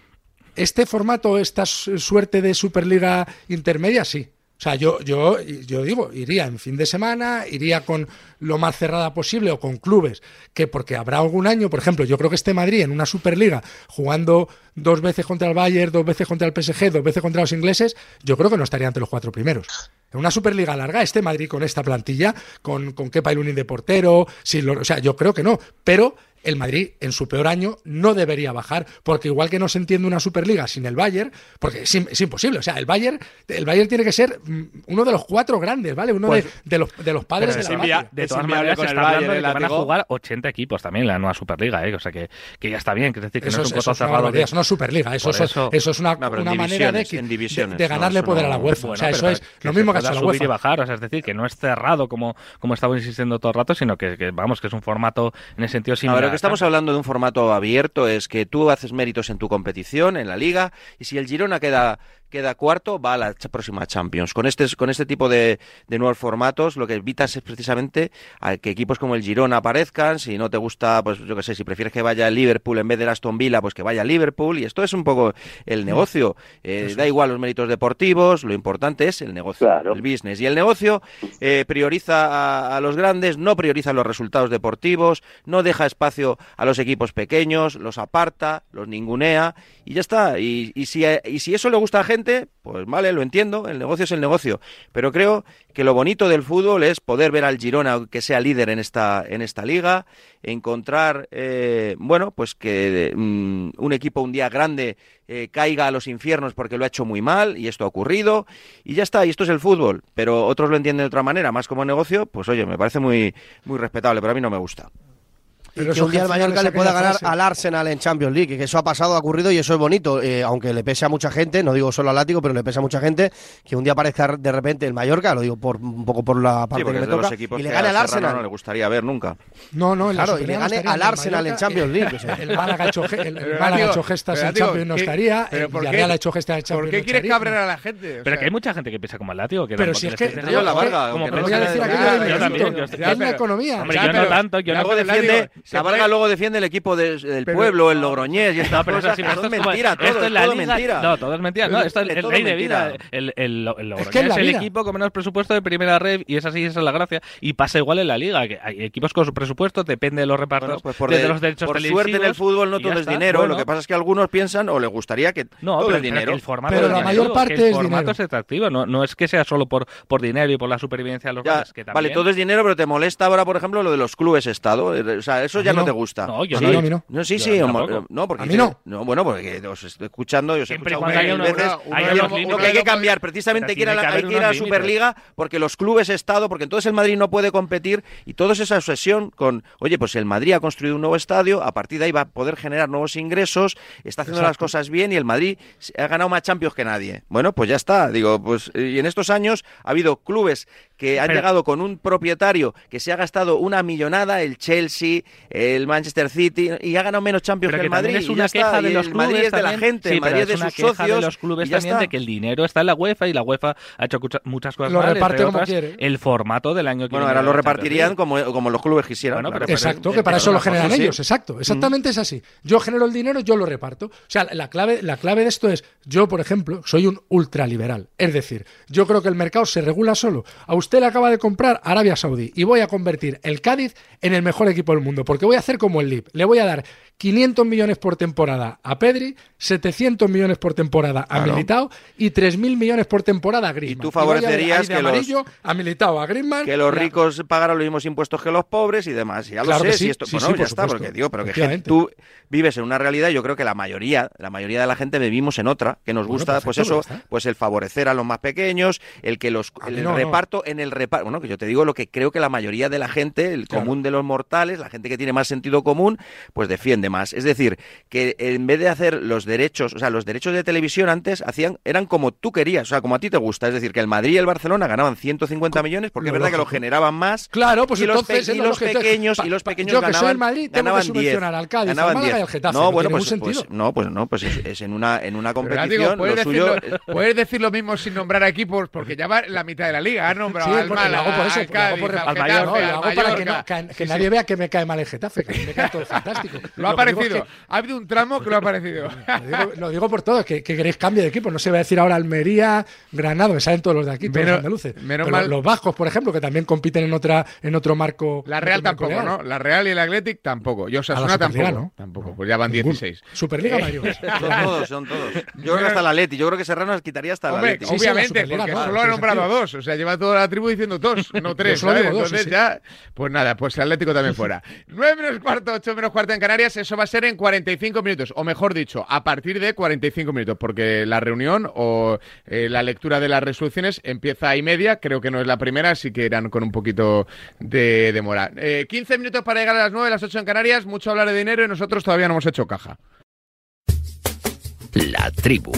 Speaker 3: Este formato, esta suerte de Superliga intermedia, sí. O sea, yo, yo, yo digo, iría en fin de semana, iría con lo más cerrada posible o con clubes, que porque habrá algún año, por ejemplo, yo creo que este Madrid en una Superliga jugando dos veces contra el Bayern, dos veces contra el PSG, dos veces contra los ingleses, yo creo que no estaría entre los cuatro primeros. En una Superliga larga, este Madrid con esta plantilla, con, con Kepa y Lunin de portero, o sea, yo creo que no, pero el Madrid en su peor año no debería bajar, porque igual que no se entiende una Superliga sin el Bayern, porque es, imposible, o sea, el Bayern, el Bayern tiene que ser mm, uno de los cuatro grandes, ¿vale? Uno de, pues, los, de los padres de la
Speaker 5: De todas maneras, se está hablando de que van a jugar 80 equipos también en la nueva Superliga, ¿eh? o sea que, que ya está bien, que es decir, que no es un coto cerrado.
Speaker 3: De... Eso no es Superliga, eso, eso, eso, es una, una manera de, de, ganarle poder a la UEFA. o sea, eso es lo mismo que ha la UEFA.
Speaker 5: y bajar, o sea, es decir, que no es cerrado como, como estamos insistiendo todo el rato, sino que, vamos, que es un formato en ese sentido similar.
Speaker 4: Que estamos hablando de un formato abierto es que tú haces méritos en tu competición, en la liga, y si el Girona queda queda cuarto, va a la próxima Champions. Con este, con este tipo de, nuevos formatos, lo que evitas es precisamente a que equipos como el Girona aparezcan. Si no te gusta, pues yo qué sé, si prefieres que vaya el Liverpool en vez de Aston Villa, pues que vaya el Liverpool. Y esto es un poco el negocio. Eh, da igual los méritos deportivos, lo importante es el negocio, el business. Y el negocio eh, prioriza a, los grandes, no prioriza los resultados deportivos, no deja espacio a los equipos pequeños, los aparta, los ningunea y ya está. Y, y, si, y si eso le gusta a la pues vale, lo entiendo, el negocio es el negocio, pero creo que lo bonito del fútbol es poder ver al Girona que sea líder en esta, en esta liga, encontrar, eh, bueno, pues que mm, un equipo un día grande eh, caiga a los infiernos porque lo ha hecho muy mal y esto ha ocurrido y ya está, y esto es el fútbol, pero otros lo entienden de otra manera, más como negocio, pues oye, me parece muy, muy respetable, pero a mí no me gusta
Speaker 6: que un día el Mallorca le pueda ganar al Arsenal en Champions League, que eso ha pasado, ha ocurrido y eso es bonito, eh, aunque le pese a mucha gente, no digo solo al Látigo, pero le pese a mucha gente, que un día aparezca de repente el Mallorca, lo digo por un poco por la parte que me toca, y le gane al Arsenal.
Speaker 4: No le gustaría ver nunca.
Speaker 3: No, no,
Speaker 6: claro, y le gane al Arsenal en Champions League.
Speaker 3: El, Málaga ha hecho, gestas en Champions no estaría, el Villarreal ha hecho gestas en Champions
Speaker 1: ¿Por qué quieres cabrear a la gente?
Speaker 5: Pero que hay mucha gente que piensa como el Látigo.
Speaker 3: Pero si es que...
Speaker 4: Yo la Varga.
Speaker 3: Aquello Es la economía.
Speaker 5: Hombre, yo no tanto, yo no
Speaker 4: defiende... La Varga luego defiende el equipo del pueblo, el Logroñés y esta [laughs]
Speaker 5: pero
Speaker 4: cosas.
Speaker 5: es mentira, todo, esto es, todo mentira. No, todo es mentira. No, esto es el rey de vida. El, el, Logroñés es, el equipo con menos presupuesto de primera red y es así, esa es la gracia. Y pasa igual en la liga, que hay equipos con su presupuesto, depende de los repartos
Speaker 4: pues por de, los derechos Por suerte en el fútbol no todo es dinero, lo que pasa es que algunos piensan o les gustaría que no, todo
Speaker 5: pero,
Speaker 4: el dinero.
Speaker 5: el formato pero la mayor parte el formato es atractivo, no, no es que sea solo por, por dinero y por la supervivencia de los que
Speaker 4: Vale, todo es dinero, pero te molesta ahora, por ejemplo, lo de los clubes Estado. O sea, eso ya no te gusta.
Speaker 5: No, yo
Speaker 3: no.
Speaker 4: No, sí, sí, no, porque
Speaker 3: a mí no.
Speaker 4: no. Bueno, porque os estoy escuchando, yo os he escuchado mil veces. Lo que hay que cambiar, precisamente hay que ir a la Superliga porque los clubes Estado, porque entonces el Madrid no puede competir y toda esa obsesión con, oye, pues el Madrid ha construido un nuevo estadio, a partir de ahí va a poder generar nuevos ingresos, está haciendo las cosas bien y el Madrid ha ganado más Champions que nadie. Bueno, pues ya está, digo, pues y en estos años ha habido clubes que han llegado con un propietario que se ha gastado una millonada, el Chelsea, el Manchester City, y ha ganado menos Champions que, el Madrid.
Speaker 5: Es una queja de los clubes
Speaker 4: Madrid es de la gente,
Speaker 5: sí,
Speaker 4: el Madrid es de sus socios.
Speaker 5: de los clubes también de que el dinero está en la UEFA y la UEFA ha hecho muchas cosas
Speaker 3: lo reparte como quiere.
Speaker 5: El formato del año que
Speaker 4: Bueno, ahora lo repartirían como, como los clubes quisieran.
Speaker 3: exacto, que para eso lo generan ellos, exacto. Exactamente es así. Yo genero el dinero, yo lo reparto. O sea, la clave, la clave de esto es, yo, por ejemplo, soy un ultraliberal. Es decir, yo creo que el mercado se regula solo. A usted le acaba de comprar Arabia Saudí y voy a convertir el Cádiz en el mejor equipo del mundo, porque voy a hacer como el LIB. Le voy a dar 500 millones por temporada a Pedri, 700 millones por temporada a
Speaker 4: Claro.
Speaker 3: Militao y 3.000 millones por temporada a Griezmann.
Speaker 4: tú
Speaker 3: a ver
Speaker 4: favorecerías
Speaker 3: de
Speaker 4: que los-
Speaker 3: amarillo a Militao, a Griezmann.
Speaker 4: que los
Speaker 3: y
Speaker 4: ricos pagaran los mismos impuestos que los pobres y demás. Ya
Speaker 3: Claro
Speaker 4: lo
Speaker 3: que
Speaker 4: sé,
Speaker 3: sí,
Speaker 4: si esto,
Speaker 3: sí,
Speaker 4: bueno,
Speaker 3: sí,
Speaker 4: ya
Speaker 3: por
Speaker 4: está, porque digo, pero que tú vives en una realidad, yo creo que la mayoría, la mayoría de la gente vivimos en otra, que nos
Speaker 3: Bueno,
Speaker 4: gusta, pues
Speaker 3: perfecto,
Speaker 4: eso,
Speaker 3: pues
Speaker 4: pues el favorecer a los más pequeños, el que los el
Speaker 3: no.
Speaker 4: En el reparto, bueno, que yo te digo lo que creo que la mayoría de la gente, el
Speaker 3: Claro.
Speaker 4: común de los mortales, la gente que tiene más sentido común, pues defiende más. Es decir, que en vez de hacer los derechos, o sea, los derechos de televisión antes hacían eran como tú querías, o sea, como a ti te gusta, es decir, que el Madrid y el Barcelona ganaban 150 millones porque
Speaker 3: Lo
Speaker 4: es verdad que lo generaban más
Speaker 3: Claro, pues
Speaker 4: y
Speaker 3: entonces
Speaker 4: y
Speaker 3: lo
Speaker 4: los pequeños y los pequeños
Speaker 3: yo que soy
Speaker 4: ganaban,
Speaker 3: el Madrid, tengo que
Speaker 4: ganaban
Speaker 3: subvencionar
Speaker 4: 10,
Speaker 3: al Cádiz,
Speaker 4: ganaban
Speaker 3: Málaga y
Speaker 4: 10.
Speaker 3: al Getafe,
Speaker 4: No,
Speaker 3: no
Speaker 4: bueno, pues, pues no, pues no, pues es, es en una en una competición
Speaker 1: Látigo, ¿puedes,
Speaker 4: lo suyo
Speaker 1: puedes decir lo mismo sin nombrar equipos, porque ya va la mitad de la liga. Ha nombrado
Speaker 3: Sí,
Speaker 1: al
Speaker 3: porque lo hago por eso, lo hago por-
Speaker 1: al
Speaker 3: No, lo para que, no-
Speaker 1: Mallorca.
Speaker 3: que- que
Speaker 1: Sí,
Speaker 3: nadie
Speaker 1: sí.
Speaker 3: vea que me cae mal el Getafe, que me cae todo fantástico. [laughs]
Speaker 1: Lo ha
Speaker 3: que digo es
Speaker 1: parecido. Ha habido un tramo que lo ha [laughs] parecido.
Speaker 3: Lo digo, lo digo por todo, que, que queréis cambio de equipo. No se va a decir ahora Almería, Granada, me salen todos los de aquí, todos
Speaker 1: Menos-
Speaker 3: los andaluces.
Speaker 1: menos
Speaker 3: Pero
Speaker 1: mal-
Speaker 3: Los vascos, por ejemplo, que también compiten en otra en otro marco.
Speaker 1: La Real
Speaker 3: marco
Speaker 1: tampoco,
Speaker 3: legal.
Speaker 1: ¿no? La Real y el Athletic tampoco. Y Osasuna tampoco.
Speaker 3: ¿no?
Speaker 1: Tampoco, pues ya van
Speaker 3: Ninguno.
Speaker 1: 16.
Speaker 3: Superliga
Speaker 1: Eh,
Speaker 3: Madrid. [laughs]
Speaker 4: son todos, son todos. Yo creo que hasta la Leti, yo creo que Serrano les quitaría hasta la
Speaker 1: Hombre,
Speaker 4: Leti.
Speaker 3: sí,
Speaker 1: obviamente, porque solo ha nombrado a dos. O sea, lleva toda la tribu diciendo dos, no [laughs] tres.
Speaker 3: solo
Speaker 1: ¿sabes?
Speaker 3: digo dos, sí,
Speaker 1: Entonces
Speaker 3: sí.
Speaker 1: ya, pues nada, pues el Atlético también [laughs] fuera. 9 menos cuarto, 8 menos cuarto en Canarias, eso va a ser en 45 minutos. O mejor dicho, a partir de 45 minutos, porque la reunión o eh, la lectura de las resoluciones empieza a y media. Creo que no es la primera, así que irán con un poquito de demora. Eh, 15 minutos para llegar a las 9, las 8 en Canarias. Mucho hablar de dinero y nosotros todavía no hemos hecho caja.
Speaker 8: La tribu.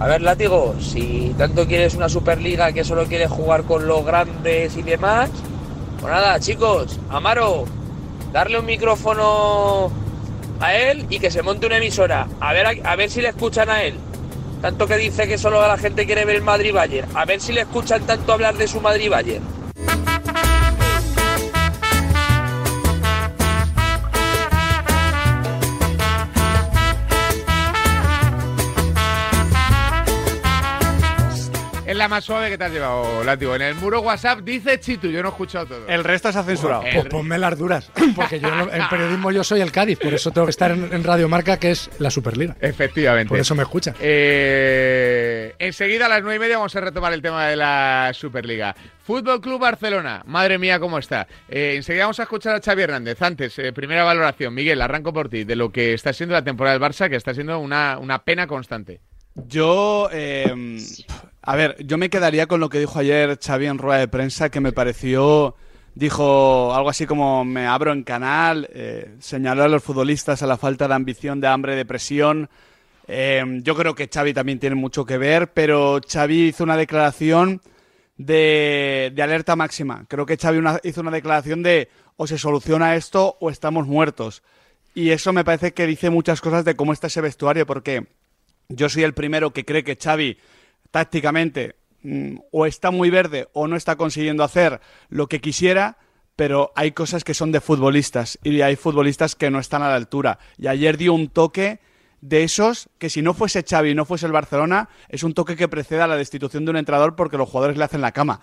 Speaker 9: A ver, Látigo, si tanto quieres una Superliga que solo quieres jugar con los grandes y demás, pues nada, chicos, Amaro, darle un micrófono a él y que se monte una emisora. A ver, a, ver si le escuchan a él. Tanto que dice que solo la gente quiere ver el Madrid-Bayern. A ver si le escuchan tanto hablar de su Madrid-Bayern.
Speaker 1: La más suave que te has llevado, Látigo. En el muro WhatsApp dice Chitu, yo no he escuchado todo.
Speaker 2: El resto se ha censurado.
Speaker 3: Pues ponme las duras, porque yo en en periodismo yo soy el Cádiz, por eso tengo que estar en, en Radio Marca, que es la Superliga.
Speaker 1: Efectivamente.
Speaker 3: Por eso me escuchan.
Speaker 1: Eh, enseguida a las nueve y media vamos a retomar el tema de la Superliga. Fútbol Club Barcelona, madre mía, cómo está. Eh, enseguida vamos a escuchar a Xavi Hernández. Antes, eh, primera valoración. Miguel, arranco por ti, de lo que está siendo la temporada del Barça, que está siendo una, una pena constante.
Speaker 2: Yo, eh, a ver, yo me quedaría con lo que dijo ayer Xavi en rueda de prensa, que me pareció, dijo algo así como me abro en canal, eh, señaló a los futbolistas a la falta de ambición, de hambre, de presión. Eh, yo creo que Xavi también tiene mucho que ver, pero Xavi hizo una declaración de, de alerta máxima. Creo que Xavi hizo una declaración de o se soluciona esto o estamos muertos. Y eso me parece que dice muchas cosas de cómo está ese vestuario, porque yo soy el primero que cree que Xavi tácticamente mm, o está muy verde o no está consiguiendo hacer lo que quisiera, pero hay cosas que son de futbolistas y hay futbolistas que no están a la altura. Y ayer dio un toque de esos que si no fuese Xavi y no fuese el Barcelona, es un toque que precede a la destitución de un entrenador porque los jugadores le hacen la cama.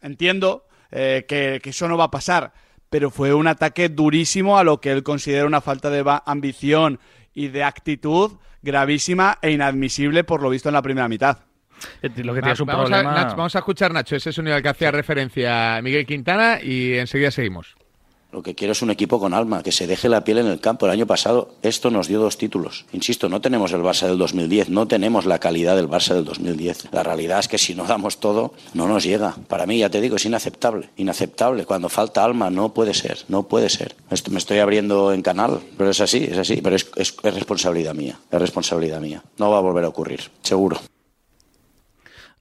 Speaker 2: Entiendo eh, que, eso no va a pasar, pero fue un ataque durísimo a lo que él considera una falta de ambición y de actitud gravísima e inadmisible por lo visto en la primera mitad.
Speaker 5: Eh, Lo que
Speaker 1: Va-
Speaker 5: tienes un
Speaker 1: vamos,
Speaker 5: problema.
Speaker 1: a, Nach- vamos a escuchar, Nacho, ese sonido al que hacía referencia Miguel Quintana y enseguida seguimos.
Speaker 10: Lo que quiero es un equipo con alma, que se deje la piel en el campo. El año pasado esto nos dio dos títulos. Insisto, no tenemos el Barça del 2010, no tenemos la calidad del Barça del 2010. La realidad es que si no damos todo, no nos llega. Para mí, ya te digo, es inaceptable. Inaceptable. Cuando falta alma, no puede ser, no puede ser. Esto me estoy abriendo en canal, pero es así, es así. Pero es, es- es responsabilidad mía, es responsabilidad mía. No va a volver a ocurrir, seguro.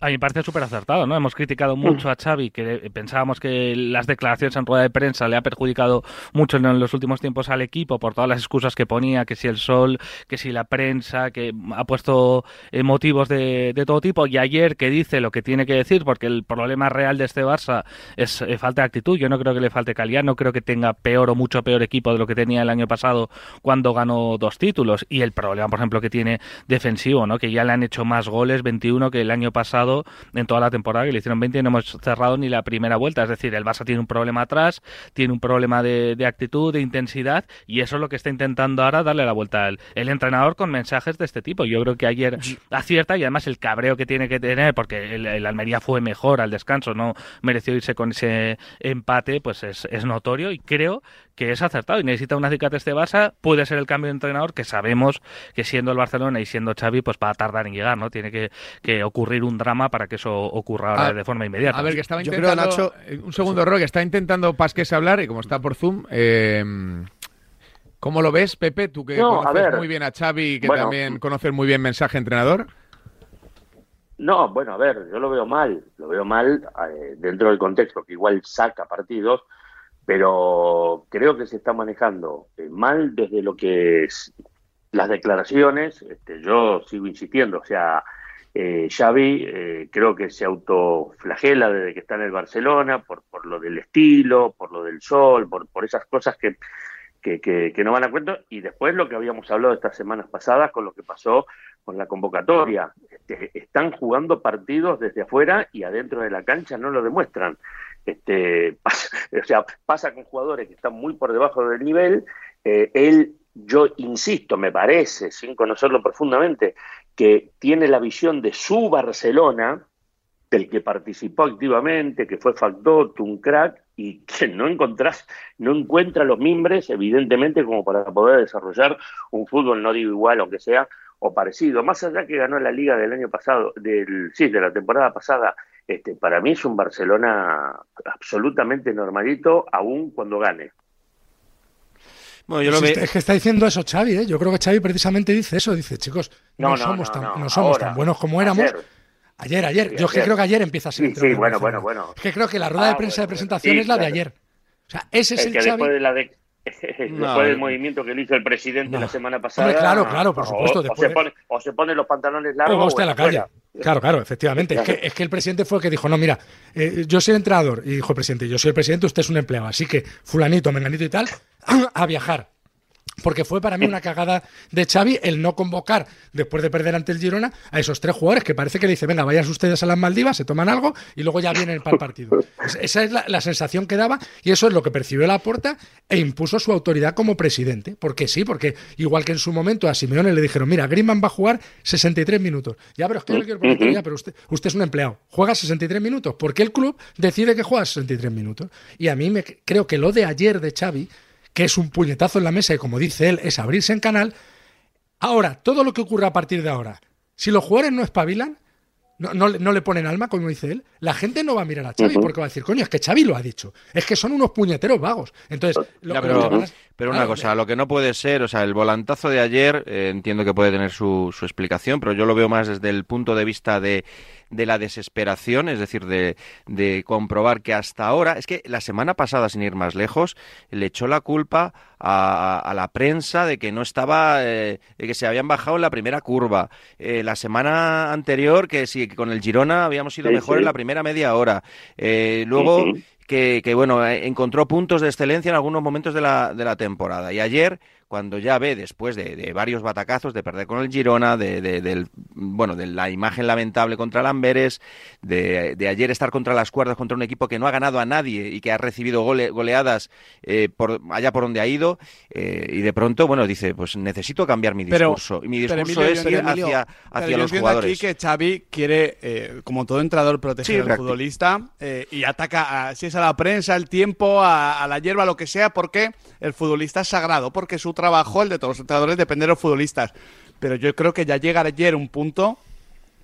Speaker 5: A mí me parece súper acertado, ¿no? Hemos criticado mucho a Xavi, que pensábamos que las declaraciones en rueda de prensa le ha perjudicado mucho en los últimos tiempos al equipo por todas las excusas que ponía, que si el sol, que si la prensa, que ha puesto eh, motivos de, de todo tipo. Y ayer que dice lo que tiene que decir, porque el problema real de este Barça es eh, falta de actitud. Yo no creo que le falte calidad, no creo que tenga peor o mucho peor equipo de lo que tenía el año pasado cuando ganó dos títulos. Y el problema, por ejemplo, que tiene defensivo, ¿no? Que ya le han hecho más goles, 21, que el año pasado en toda la temporada que le hicieron 20 y no hemos cerrado ni la primera vuelta. Es decir, el Barça tiene un problema atrás, tiene un problema de, actitud, de intensidad y eso es lo que está intentando ahora darle la vuelta al el entrenador con mensajes de este tipo. Yo creo que ayer acierta y además el cabreo que tiene que tener porque el, Almería fue mejor al descanso, no mereció irse con ese empate, pues es, es notorio y creo que es acertado y necesita una acicate este Barça, puede ser el cambio de entrenador que sabemos que siendo el Barcelona y siendo Xavi pues va a tardar en llegar, ¿no? Tiene que, que ocurrir un drama para que eso ocurra ahora
Speaker 1: Ah,
Speaker 5: de forma inmediata.
Speaker 1: A ver, que estaba intentando... eh, un segundo, Roque, está intentando Pasqués hablar y como está por Zoom... Eh, ¿Cómo lo ves, Pepe? Tú que
Speaker 7: No,
Speaker 1: conoces
Speaker 7: ver.
Speaker 1: muy bien a Xavi y que
Speaker 7: Bueno.
Speaker 1: también conoces muy bien mensaje entrenador.
Speaker 7: No, bueno, a ver, yo lo veo mal, lo veo mal eh, dentro del contexto, que igual saca partidos, pero creo que se está manejando eh, mal desde lo que es las declaraciones. Este, yo sigo insistiendo, o sea, eh, Xavi eh, creo que se autoflagela desde que está en el Barcelona por, por lo del estilo, por lo del sol, por, esas cosas que, que, que- que no van a cuento. Y después lo que habíamos hablado estas semanas pasadas con lo que pasó con la convocatoria. Este, están jugando partidos desde afuera y adentro de la cancha no lo demuestran. Este, [laughs] pasa, o sea, pasa con jugadores que están muy por debajo del nivel. Eh, él, yo insisto, me parece, sin conocerlo profundamente, que tiene la visión de su Barcelona, del que participó activamente, que fue factor, un crack, y que no no encuentra los mimbres, evidentemente, como para poder desarrollar un fútbol, no digo igual, aunque sea, o parecido. Más allá que ganó la liga del año pasado, del, sí, de la temporada pasada, este, para mí es un Barcelona absolutamente normalito, aún cuando gane.
Speaker 4: Bueno, yo lo
Speaker 3: Sí,
Speaker 4: veo.
Speaker 3: Es que está diciendo eso Xavi, ¿eh? Yo creo que Xavi precisamente dice eso. Dice, chicos, no,
Speaker 7: No, no,
Speaker 3: somos,
Speaker 7: no,
Speaker 3: tan,
Speaker 7: no,
Speaker 3: no somos
Speaker 7: ahora,
Speaker 3: tan buenos como éramos.
Speaker 7: ayer.
Speaker 3: Ayer, ayer.
Speaker 7: Sí,
Speaker 3: Yo es que creo que ayer empieza a ser
Speaker 7: Sí, sí, bueno, bueno, bueno.
Speaker 3: Es que creo que la rueda de
Speaker 7: Ah,
Speaker 3: prensa de presentación
Speaker 7: sí,
Speaker 3: es la de ayer. O sea, ese es
Speaker 7: Es
Speaker 3: el
Speaker 7: que
Speaker 3: Xavi.
Speaker 7: después de la de- [laughs] después
Speaker 4: No,
Speaker 7: del
Speaker 4: eh,
Speaker 7: movimiento que le hizo el presidente la semana pasada.
Speaker 3: Hombre, claro, claro, por
Speaker 7: o-
Speaker 3: supuesto,
Speaker 7: O,
Speaker 3: después
Speaker 7: se
Speaker 3: de-
Speaker 7: pone, o se pone los pantalones
Speaker 3: O
Speaker 7: largos.
Speaker 3: va usted a la calle.
Speaker 7: fuera.
Speaker 3: Claro, claro, efectivamente. Es que, es que el presidente fue el que dijo, no, mira, eh, yo soy el entrenador. Y dijo el presidente, yo soy el presidente, usted es un empleado. Así que fulanito, menganito y tal, [clears throat] a viajar. Porque fue para mí una cagada de Xavi el no convocar, después de perder ante el Girona, a esos tres jugadores que parece que le dice, venga, vayan ustedes a las Maldivas, se toman algo y luego ya vienen para el partido. Es- Esa es la, sensación que daba y eso es lo que percibió la porta e impuso su autoridad como presidente. Porque sí, porque igual que en su momento a Simeone le dijeron, mira, Griezmann va a jugar 63 minutos. Ya, pero es que yo le quiero preguntar, ya, pero usted, usted es un empleado, juega 63 minutos. ¿Por qué el club decide que juega 63 minutos? Y a mí me creo que lo de ayer de Xavi que es un puñetazo en la mesa y como dice él, es abrirse en canal. Ahora, todo lo que ocurra a partir de ahora, si los jugadores no espabilan, no, no, le- no le ponen alma, como dice él, la gente no va a mirar a Xavi porque va a decir, coño, es que Xavi lo ha dicho. Es que son unos puñeteros vagos. Entonces, lo,
Speaker 4: Ya, pero,
Speaker 3: que
Speaker 4: una cosa, lo que no puede ser, o sea, el volantazo de ayer, eh, entiendo que puede tener su, su explicación, pero yo lo veo más desde el punto de vista de, de la desesperación, es decir, de, de comprobar que hasta ahora, es que la semana pasada, sin ir más lejos, le echó la culpa a, a la prensa de que no estaba, eh, de que se habían bajado en la primera curva. Eh, la semana anterior, que sí, que con el Girona habíamos ido
Speaker 7: Sí,
Speaker 4: mejor
Speaker 7: sí.
Speaker 4: en la primera media hora. Eh, luego que, que, bueno, eh, encontró puntos de excelencia en algunos momentos de la, de la temporada. Y ayer, cuando ya ve, después de, de varios batacazos, de perder con el Girona, de, de- del, bueno, de la imagen lamentable contra el Amberes, de, de ayer estar contra las cuerdas contra un equipo que no ha ganado a nadie y que ha recibido gole- goleadas eh, por, allá por donde ha ido, eh, y de pronto, bueno, dice, pues necesito cambiar mi
Speaker 2: Pero-
Speaker 4: discurso. y mi discurso es ir
Speaker 2: Emilio,
Speaker 4: hacia, hacia los jugadores.
Speaker 2: aquí que Xavi quiere, eh, como todo entrenador, proteger
Speaker 4: Sí,
Speaker 2: al futbolista eh, y ataca, a- si es a la prensa, el tiempo, a, a la hierba, lo que sea, porque el futbolista es sagrado, porque su trabajo, el de todos los entrenadores, depende de los futbolistas. Pero yo creo que ya llega ayer un punto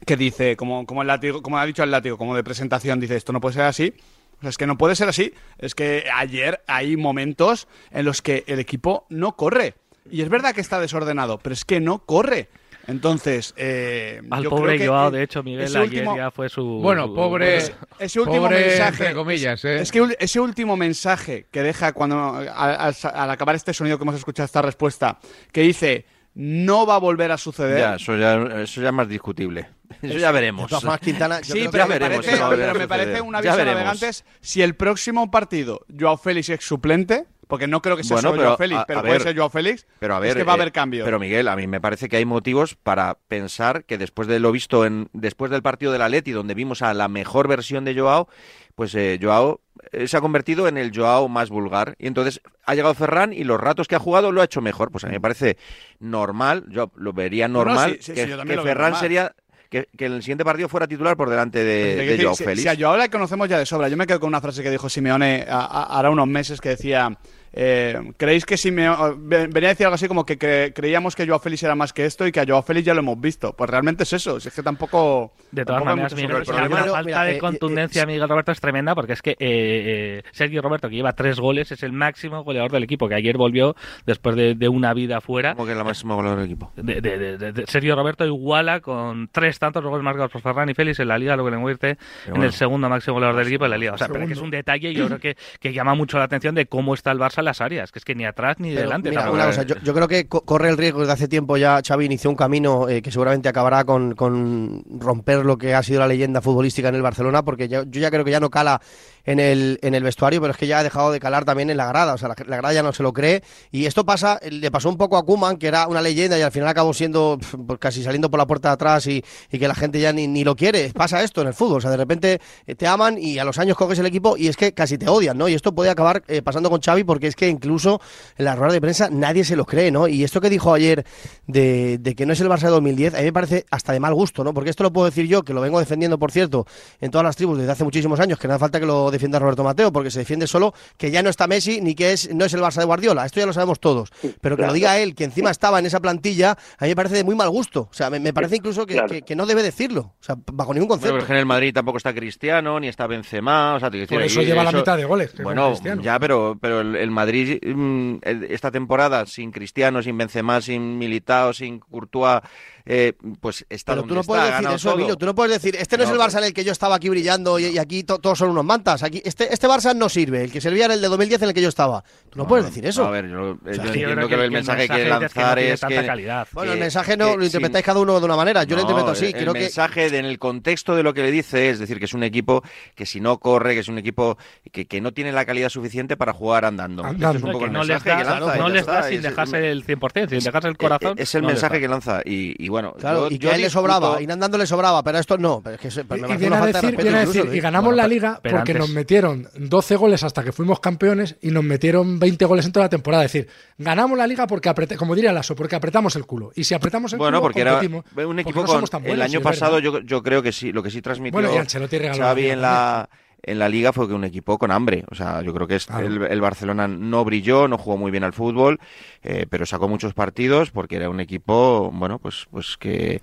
Speaker 2: que dice, como, el látigo, como ha dicho el látigo, como de presentación, dice, esto no puede ser así. O sea, es que no puede ser así. Es que ayer hay momentos en los que el equipo no corre. Y es verdad que está desordenado, pero es que no corre. Entonces, eh,
Speaker 5: Al
Speaker 2: yo
Speaker 5: pobre
Speaker 2: creo que,
Speaker 5: Joao, de hecho, Miguel, ayer
Speaker 2: último-
Speaker 5: ya fue su...
Speaker 1: Bueno, pobre-
Speaker 2: ese, ese último
Speaker 1: Pobre,
Speaker 2: mensaje.
Speaker 1: entre comillas, ¿eh?
Speaker 2: Es que ese último mensaje que deja cuando al, acabar este sonido que hemos escuchado, esta respuesta, que dice no va a volver a suceder.
Speaker 4: Ya, eso ya, eso ya es más discutible. Eso ya veremos.
Speaker 6: Quintana, yo
Speaker 2: Sí,
Speaker 6: creo
Speaker 2: pero,
Speaker 6: que
Speaker 2: me
Speaker 4: veremos
Speaker 2: parece, pero me parece un aviso navegantes. Si el próximo partido Joao Félix es suplente, porque no creo que sea
Speaker 4: Bueno,
Speaker 2: solo
Speaker 4: pero,
Speaker 2: Joao Félix,
Speaker 4: a-
Speaker 2: pero
Speaker 4: a
Speaker 2: puede
Speaker 4: ver,
Speaker 2: ser Joao Félix.
Speaker 4: Pero a ver,
Speaker 2: es que va a
Speaker 4: eh,
Speaker 2: haber cambios.
Speaker 4: Pero Miguel, a mí me parece que hay motivos para pensar que después de lo visto en después del partido del Atleti, donde vimos a la mejor versión de Joao, pues eh, Joao eh, se ha convertido en el Joao más vulgar y entonces ha llegado Ferran y los ratos que ha jugado lo ha hecho mejor. Pues a mí me parece normal, yo lo vería
Speaker 2: No, no,
Speaker 4: normal
Speaker 2: sí, sí,
Speaker 4: que,
Speaker 2: sí, yo
Speaker 4: que Ferran
Speaker 2: normal.
Speaker 4: sería que, que en el siguiente partido fuera titular por delante de,
Speaker 2: Es
Speaker 4: de
Speaker 2: decir,
Speaker 4: Joao
Speaker 2: si,
Speaker 4: Félix.
Speaker 2: si a Joao la conocemos ya de sobra. Yo me quedo con una frase que dijo Simeone hará unos meses que decía. Eh, ¿Creéis que Simeone. Venía a decir algo así como que, que creíamos que Joao Félix era más que esto y que a Joao Félix ya lo hemos visto? Pues realmente es eso. Si es que tampoco.
Speaker 5: De todas
Speaker 2: tampoco
Speaker 5: maneras,
Speaker 2: el
Speaker 5: la, falta
Speaker 6: Mira,
Speaker 5: de
Speaker 6: eh,
Speaker 5: contundencia de Miguel Roberto es tremenda porque es que eh, eh, Sergio Roberto, que lleva tres goles, es el máximo goleador del equipo, que ayer volvió después de, de una vida fuera.
Speaker 4: Como que es la máxima goleadora del equipo.
Speaker 5: De, de- de- de- de- Sergio Roberto iguala con tres tantos goles marcados por Ferran y Félix en la Liga, lo que le convierte en el segundo máximo goleador del equipo en la Liga. O sea, pero que es un detalle, yo creo que, que llama mucho la atención de cómo está el Barça las áreas, que es que ni atrás ni
Speaker 6: Pero,
Speaker 5: delante.
Speaker 6: mira,
Speaker 5: tampoco.
Speaker 6: una cosa, yo, yo creo que co- corre el riesgo desde hace tiempo ya Xavi inició un camino eh, que seguramente acabará con, con romper lo que ha sido la leyenda futbolística en el Barcelona, porque ya- yo ya creo que ya no cala en el, en el vestuario, pero es que ya ha dejado de calar también en la grada, o sea, la, la grada ya no se lo cree, y esto pasa, le pasó un poco a Kuman, que era una leyenda y al final acabó siendo pues casi saliendo por la puerta de atrás y, y que la gente ya ni, ni lo quiere, pasa esto en el fútbol, o sea, de repente eh, te aman y a los años coges el equipo y es que casi te odian, ¿no? Y esto puede acabar eh, pasando con Xavi porque es que incluso en las ruedas de prensa nadie se lo cree, ¿no? Y esto que dijo ayer de, de que no es el Barça de 2010, a mí me parece hasta de mal gusto, ¿no? Porque esto lo puedo decir yo, que lo vengo defendiendo, por cierto, en todas las tribus desde hace muchísimos años, que no hace falta que lo defienda Roberto Mateo, porque se defiende solo que ya no está Messi ni que es, no es el Barça de Guardiola, esto ya lo sabemos todos. Pero que lo diga él, que encima estaba en esa plantilla, a mí me parece de muy mal gusto. O sea, me, me parece incluso que,
Speaker 7: Claro.
Speaker 6: que- que no debe decirlo, o sea, bajo ningún
Speaker 4: Bueno,
Speaker 6: concepto.
Speaker 4: que en el Madrid tampoco está Cristiano, ni está Benzema, o sea, te quiero
Speaker 3: Por
Speaker 4: decir,
Speaker 3: eso lleva la mitad de goles.
Speaker 4: Bueno, ya, pero, pero el, el Madrid mm, esta temporada sin Cristiano, sin Benzema, sin Militao, sin Courtois, eh, pues está
Speaker 6: Pero
Speaker 4: donde
Speaker 6: tú no
Speaker 4: está,
Speaker 6: puedes decir eso,
Speaker 4: todo.
Speaker 6: Emilio. Tú no puedes decir, este no, es el Barça en el que yo estaba aquí brillando y, y aquí to- todos son unos mantas. Aquí este, este Barça no sirve. El que servía era el de 2010 en el que yo estaba. Tú no, puedes decir eso.
Speaker 4: A ver, yo, eh, yo
Speaker 6: sea,
Speaker 5: Yo
Speaker 4: entiendo que, el mensaje que quiere lanzar es
Speaker 5: tanta
Speaker 4: que...
Speaker 5: calidad.
Speaker 6: bueno, el mensaje no lo interpretáis cada uno de una manera. Yo lo interpreto así.
Speaker 4: El,
Speaker 6: Creo
Speaker 4: mensaje en el contexto de lo que le dice es decir que es un equipo que si no corre, que es un equipo que, que no tiene la calidad suficiente para jugar andando.
Speaker 3: Andando.
Speaker 4: Este es un poco
Speaker 5: que
Speaker 4: el
Speaker 5: no les
Speaker 4: mensaje
Speaker 5: da,
Speaker 4: que lanza. y
Speaker 5: no
Speaker 4: ya
Speaker 5: les
Speaker 4: está,
Speaker 5: da
Speaker 4: y
Speaker 5: sin
Speaker 4: es-
Speaker 5: dejarse el 100%, sin dejarse el corazón.
Speaker 4: Es el mensaje que lanza. Y, y bueno,
Speaker 6: Claro,
Speaker 4: yo-
Speaker 6: y que
Speaker 4: yo
Speaker 6: a él le
Speaker 4: discuto-
Speaker 6: sobraba, y andando le sobraba, pero esto no. Pero es que se- me
Speaker 3: Y
Speaker 6: parece
Speaker 3: viene a
Speaker 6: de
Speaker 3: decir,
Speaker 6: respeto
Speaker 3: viene a
Speaker 6: incluso,
Speaker 3: decir,
Speaker 6: ¿sí?
Speaker 3: y ganamos
Speaker 5: Bueno,
Speaker 3: la
Speaker 5: pero-
Speaker 3: liga
Speaker 5: pero
Speaker 3: porque
Speaker 5: antes-
Speaker 3: nos metieron 12 goles hasta que fuimos campeones y nos metieron 20 goles en toda la temporada. Es decir, ganamos la liga porque apretamos, como diría Lasso, porque apretamos el culo. Y si apretamos el
Speaker 4: Bueno,
Speaker 3: culo,
Speaker 4: porque era un
Speaker 3: porque
Speaker 4: equipo
Speaker 3: no
Speaker 4: con
Speaker 3: somos tan
Speaker 4: el
Speaker 3: buenos,
Speaker 4: año pasado yo, yo creo que sí, lo que sí transmitió
Speaker 3: Bueno, y
Speaker 4: Xavi en la en la liga fue que un equipo con hambre, o sea, yo creo que
Speaker 3: Claro.
Speaker 4: el, el Barcelona no brilló, no jugó muy bien al fútbol, eh, pero sacó muchos partidos porque era un equipo, bueno, pues pues que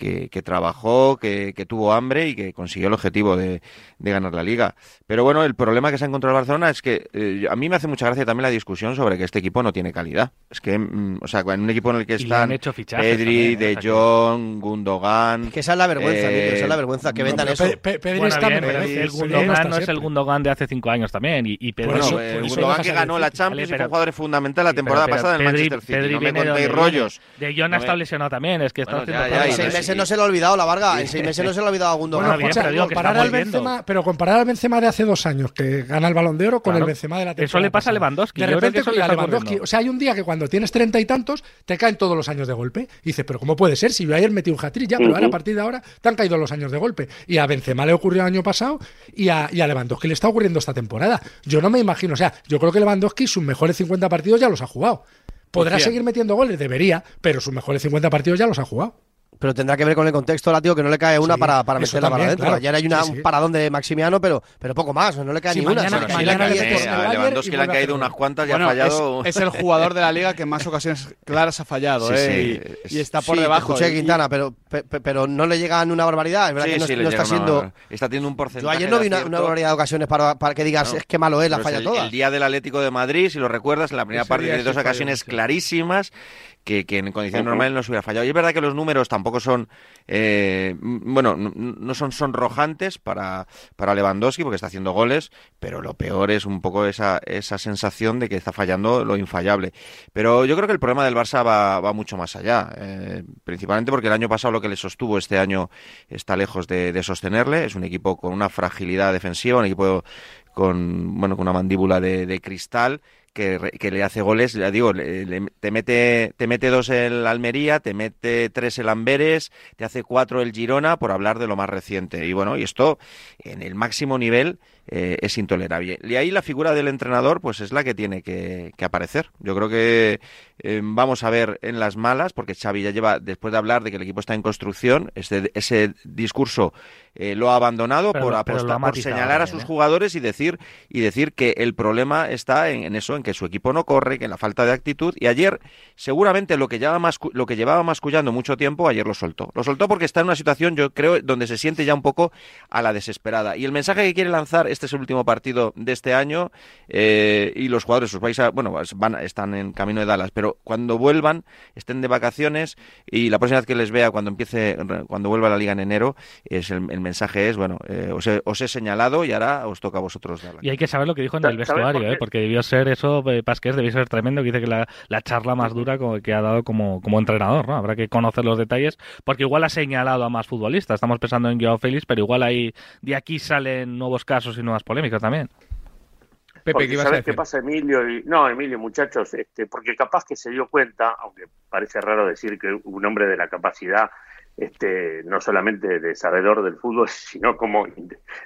Speaker 4: que, que trabajó, que, que tuvo hambre y que consiguió el objetivo de, de ganar la liga. Pero bueno, el problema que se ha encontrado el Barcelona es que eh, a mí me hace mucha gracia también la discusión sobre que este equipo no tiene calidad. Es que, mm, o sea, en un equipo en el que
Speaker 5: Y le
Speaker 4: están
Speaker 5: han hecho fichajes
Speaker 4: Pedri,
Speaker 5: también, ¿eh?
Speaker 4: De
Speaker 5: que-
Speaker 4: Jong, Gundogan.
Speaker 6: Es que esa es la vergüenza,
Speaker 4: Eh,
Speaker 6: Emilio, esa es la vergüenza, que
Speaker 3: No,
Speaker 6: vendan eso.
Speaker 3: Pe- Pe- Pedri
Speaker 5: Bueno,
Speaker 3: está
Speaker 5: bien,
Speaker 3: me
Speaker 5: pero
Speaker 3: parece,
Speaker 5: el Gundogan no es el. Gundogan de hace cinco años también. Y, y Pedri,
Speaker 4: Bueno,
Speaker 3: eso-
Speaker 4: eh,
Speaker 3: eso
Speaker 4: Gundogan que ganó la. Champions y
Speaker 5: Vale,
Speaker 4: fue
Speaker 5: pero-
Speaker 4: un jugador fundamental la
Speaker 5: pero-
Speaker 4: temporada
Speaker 5: pero
Speaker 4: pasada en el
Speaker 5: Pedri-
Speaker 4: Manchester City.
Speaker 5: Pedri
Speaker 4: no me
Speaker 5: viene de
Speaker 4: contéis
Speaker 5: donde
Speaker 4: rollos.
Speaker 5: De Jong ha estado lesionado también, es que está haciendo
Speaker 6: meses no se le ha olvidado la Varga, en seis meses no se le ha olvidado a Gundogan.
Speaker 3: Bueno, escucha,
Speaker 5: pero
Speaker 3: comparar al. Benzema, pero comparar al Benzema de hace dos años que gana el Balón de Oro con
Speaker 5: Claro.
Speaker 3: el Benzema de la
Speaker 5: Eso
Speaker 3: temporada
Speaker 5: le pasa a. Lewandowski,
Speaker 3: De repente
Speaker 5: eso
Speaker 3: a Lewandowski, o sea, hay un día que cuando tienes treinta y tantos te caen todos los años de golpe. Y dices, pero ¿cómo puede ser? Si yo ayer metí un hat ya, pero ahora a partir de ahora te han caído los años de golpe. Y a Benzema le ocurrió el año pasado y a, y a Lewandowski le está ocurriendo esta temporada. Yo no me imagino, o sea, yo creo que Lewandowski sus mejores 50 partidos ya los ha jugado. Podrá seguir metiendo goles, debería, pero sus mejores 50 partidos ya los ha jugado.
Speaker 6: Pero tendrá que ver con el contexto, látigo, que no le cae una
Speaker 3: Sí,
Speaker 6: para, para meterla para
Speaker 3: también,
Speaker 6: adentro.
Speaker 3: claro.
Speaker 6: Ayer hay una,
Speaker 3: Sí, sí.
Speaker 6: un paradón de Maximiano, pero, pero poco más, no le cae
Speaker 3: Sí,
Speaker 6: ni una.
Speaker 4: Lewandowski le han caído unas cuantas y
Speaker 2: Bueno,
Speaker 4: ha
Speaker 2: es,
Speaker 4: fallado.
Speaker 2: es el jugador de la liga que en más ocasiones claras ha fallado,
Speaker 4: Sí,
Speaker 2: ¿eh?
Speaker 4: sí,
Speaker 2: y,
Speaker 4: es-
Speaker 2: y está por debajo.
Speaker 6: escuché,
Speaker 2: Y-
Speaker 6: Quintana, pero, pe- pe- pero no le llegan una barbaridad. Es verdad
Speaker 4: Sí,
Speaker 6: que no,
Speaker 4: sí,
Speaker 6: no
Speaker 4: le
Speaker 6: está siendo.
Speaker 4: está teniendo un porcentaje
Speaker 6: Yo ayer no vi una, barbaridad de ocasiones para, para que digas, es que malo es, la falla
Speaker 4: el,
Speaker 6: todas.
Speaker 4: el día del Atlético de Madrid, si lo recuerdas, en la primera parte tiene dos ocasiones clarísimas que, que en condiciones normales no se hubiera fallado. Y es verdad que los números tampoco son, eh, bueno, no son sonrojantes para, para Lewandowski porque está haciendo goles, pero lo peor es un poco esa, esa sensación de que está fallando lo infallable. Pero yo creo que el problema del Barça va, va mucho más allá, eh, principalmente porque el año pasado lo que le sostuvo este año está lejos de, de sostenerle. Es un equipo con una fragilidad defensiva, un equipo con bueno con una mandíbula de, de cristal que, que le hace goles, digo, le- te mete te mete dos el Almería, te mete tres el Amberes, te hace cuatro el Girona, por hablar de lo más reciente. Y bueno, y esto en el máximo nivel eh, es intolerable. Y ahí la figura del entrenador, pues es la que tiene que, que aparecer. Yo creo que eh, vamos a ver en las malas, porque Xavi ya lleva, después de hablar de que el equipo está en construcción, ese, ese discurso eh, lo ha abandonado
Speaker 5: Pero-
Speaker 4: por, apostar- por señalar a sus jugadores y decir y decir que el problema está en, en eso, en que su equipo no corre, que en la falta de actitud. Y ayer, seguramente lo que llevaba mascu- lo que llevaba mascullando mucho tiempo, ayer lo soltó. Lo soltó porque está en una situación, yo creo, donde se siente ya un poco a la desesperada. Y el mensaje que quiere lanzar, este es el último partido de este año, eh, y los jugadores, os vais a, bueno, van, están en camino de Dallas, pero cuando vuelvan, estén de vacaciones y la próxima vez que les vea cuando empiece, cuando vuelva la liga en enero, es el, el mensaje es, bueno, eh, os, he, os he señalado y ahora os toca a vosotros Dallas.
Speaker 5: Y hay que saber lo que dijo en el
Speaker 7: ¿sabes por
Speaker 5: vestuario? ¿eh? porque debió ser eso, eh, Pasqués debió ser tremendo, que dice que la, la charla más dura como que ha dado como, como entrenador, ¿no? Habrá que conocer los detalles, porque igual ha señalado a más futbolistas. Estamos pensando en Joao Félix, pero igual ahí de aquí salen nuevos casos y nuevas polémicas también.
Speaker 1: Pepe,
Speaker 7: Porque
Speaker 1: ¿qué ibas a
Speaker 7: ¿sabes qué
Speaker 1: decir?
Speaker 7: pasa, Emilio? Y- no, Emilio, muchachos, este, porque capaz que se dio cuenta, aunque parece raro decir que un hombre de la capacidad, este, no solamente de sabedor del fútbol, [laughs] sino como,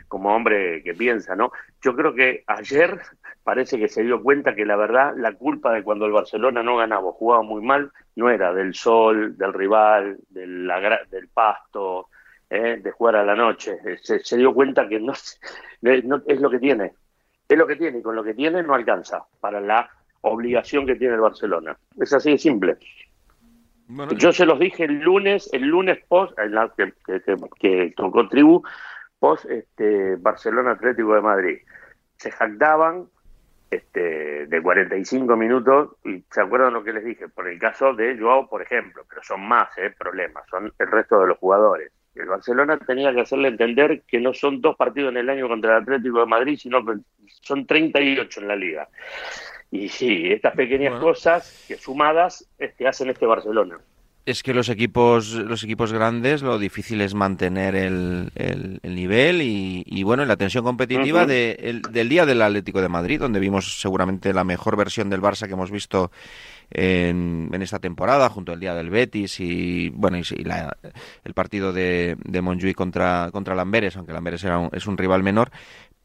Speaker 7: como hombre que piensa, ¿no? Yo creo que ayer parece que se dio cuenta que la verdad, la culpa de cuando el Barcelona no ganaba jugaba muy mal, no era del sol, del rival, del, del pasto, ¿eh? de jugar a la noche. Se, se dio cuenta que no, no- es lo que tiene es lo que tiene y con lo que tiene no alcanza para la obligación que tiene el Barcelona. Es así de simple.
Speaker 4: Bueno,
Speaker 7: Yo se los dije el lunes, el lunes post, en la que, que, que- que tocó tribu, post este, Barcelona Atlético de Madrid. Se jactaban este, de 45 minutos y se acuerdan lo que les dije, por el caso de Joao, por ejemplo, pero son más eh, problemas, son el resto de los jugadores. El Barcelona tenía que hacerle entender que no son dos partidos en el año contra el Atlético de Madrid, sino que son 38 en la liga. Y sí, estas pequeñas
Speaker 4: Bueno.
Speaker 7: cosas que sumadas este, hacen este Barcelona.
Speaker 4: Es que los equipos, los equipos grandes, lo difícil es mantener el, el- el nivel y, y, bueno, la tensión competitiva
Speaker 7: Ujú.
Speaker 4: de- el- del día del Atlético de Madrid, donde vimos seguramente la mejor versión del Barça que hemos visto en, en esta temporada, junto al día del Betis y bueno, y, la- el partido de, de contra, contra Lamberes, aunque Lamberes era un- es un rival menor,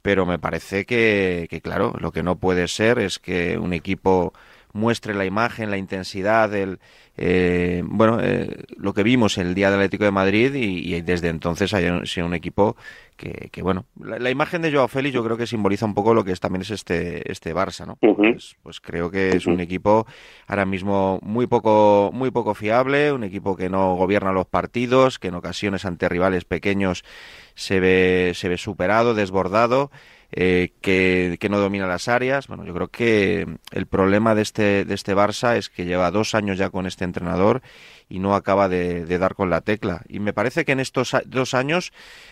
Speaker 4: pero me parece que, que, claro, lo que no puede ser es que un equipo muestre la imagen, la intensidad, el, eh, bueno, eh, lo que vimos el día del Atlético de Madrid y, y desde entonces haya sido un equipo que, que, bueno, la, la imagen de Joao Félix yo creo que simboliza un poco lo que es, también es este, este Barça, ¿no? Pues, pues creo que es un equipo ahora mismo muy poco, muy poco fiable, un equipo que no gobierna los partidos, que en ocasiones ante rivales pequeños se ve, se ve superado, desbordado, eh, que, no domina las áreas. Bueno, yo creo que el problema de este, de este Barça es que lleva dos años ya con este entrenador y no acaba de, dar con la tecla. Y me parece que en estos dos años,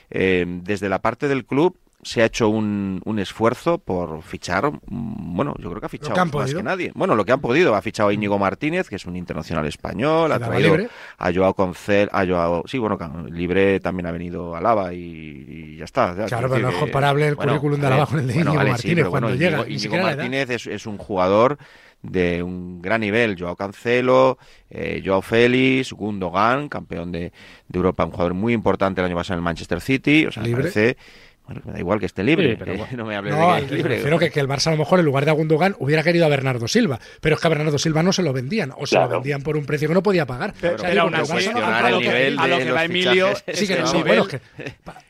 Speaker 4: eh, desde la parte del club, se ha hecho un, un esfuerzo por fichar, mm, bueno, yo creo que ha fichado
Speaker 3: que
Speaker 4: más
Speaker 3: podido.
Speaker 4: que nadie. Bueno, lo que han podido. Ha fichado a Íñigo Martínez, que es un internacional español, ha traído
Speaker 3: libre.
Speaker 4: a Joao Concel, a Joao, sí, bueno, libre también ha venido a Lava y, y ya está. Ya,
Speaker 3: Claro, pero no es comparable el currículum de
Speaker 4: a
Speaker 3: Alaba
Speaker 4: ver,
Speaker 3: con el de
Speaker 4: bueno,
Speaker 3: Íñigo
Speaker 4: sí,
Speaker 3: Martínez
Speaker 4: pero
Speaker 3: cuando
Speaker 4: bueno,
Speaker 3: llega,
Speaker 4: Íñigo. Martínez es, es un jugador de un gran nivel. Joao Cancelo, eh, Joao Félix, Gundogan, campeón de, de Europa, un jugador muy importante el año pasado en el Manchester City. O sea, me
Speaker 3: Libre.
Speaker 4: parece. Bueno, me da igual que esté libre,
Speaker 5: Sí, pero
Speaker 4: que
Speaker 5: bueno. [laughs]
Speaker 4: no me hables
Speaker 3: No,
Speaker 4: de que es libre.
Speaker 3: prefiero que, que el Barça a lo mejor en lugar de a Gundogan hubiera querido a Bernardo Silva, pero es que a Bernardo Silva no se lo vendían o se lo vendían por un precio que no podía pagar.
Speaker 2: Pero-
Speaker 3: O sea,
Speaker 2: pero
Speaker 3: Barça no
Speaker 2: a lo que- a lo que va Emilio,
Speaker 3: Sí, que no,
Speaker 2: nivel-
Speaker 3: bueno, es que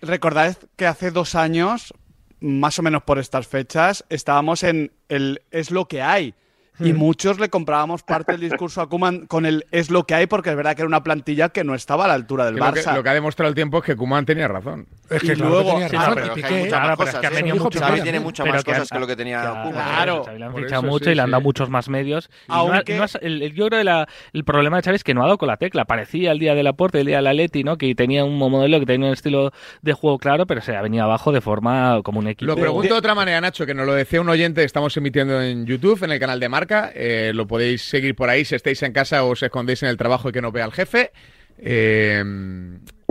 Speaker 2: Recordad que hace dos años, más o menos por estas fechas, estábamos en el es lo que hay. Y
Speaker 3: Hmm.
Speaker 2: muchos le comprábamos parte del [laughs] discurso a Koeman con el es lo que hay, porque es verdad que era una plantilla que no estaba a la altura del
Speaker 1: Que lo, que,
Speaker 2: Barça.
Speaker 1: lo que ha demostrado el tiempo es que Kuman tenía razón.
Speaker 3: es
Speaker 2: y
Speaker 3: que claro,
Speaker 2: luego-
Speaker 3: tenía
Speaker 2: Sí,
Speaker 3: razón,
Speaker 4: pero
Speaker 3: y
Speaker 4: muchas
Speaker 5: Claro,
Speaker 4: más
Speaker 5: pero es
Speaker 4: cosas.
Speaker 5: que ha
Speaker 4: ¿eh?
Speaker 5: venido mucho
Speaker 4: Xavi tiene muchas más
Speaker 5: que
Speaker 4: cosas que lo que tenía
Speaker 5: Claro,
Speaker 4: Koeman.
Speaker 2: Claro.
Speaker 5: Xavi le han fichado
Speaker 1: eso,
Speaker 5: mucho
Speaker 1: sí,
Speaker 5: y le han dado
Speaker 1: sí.
Speaker 5: muchos más medios. No
Speaker 2: Aunque-
Speaker 5: no has- el- yo creo que la- el problema de Xavi es que no ha dado con la tecla. Parecía el día del aporte, el día del Atleti, ¿no? Que tenía un modelo, que tenía un estilo de juego claro, pero se ha venido abajo de forma como un equipo.
Speaker 1: Lo pregunto de otra manera, Nacho, que nos lo decía un oyente, estamos emitiendo en YouTube, en el canal de Marca, eh, lo podéis seguir por ahí si estáis en casa o os escondéis en el trabajo y que no vea el jefe. Eh,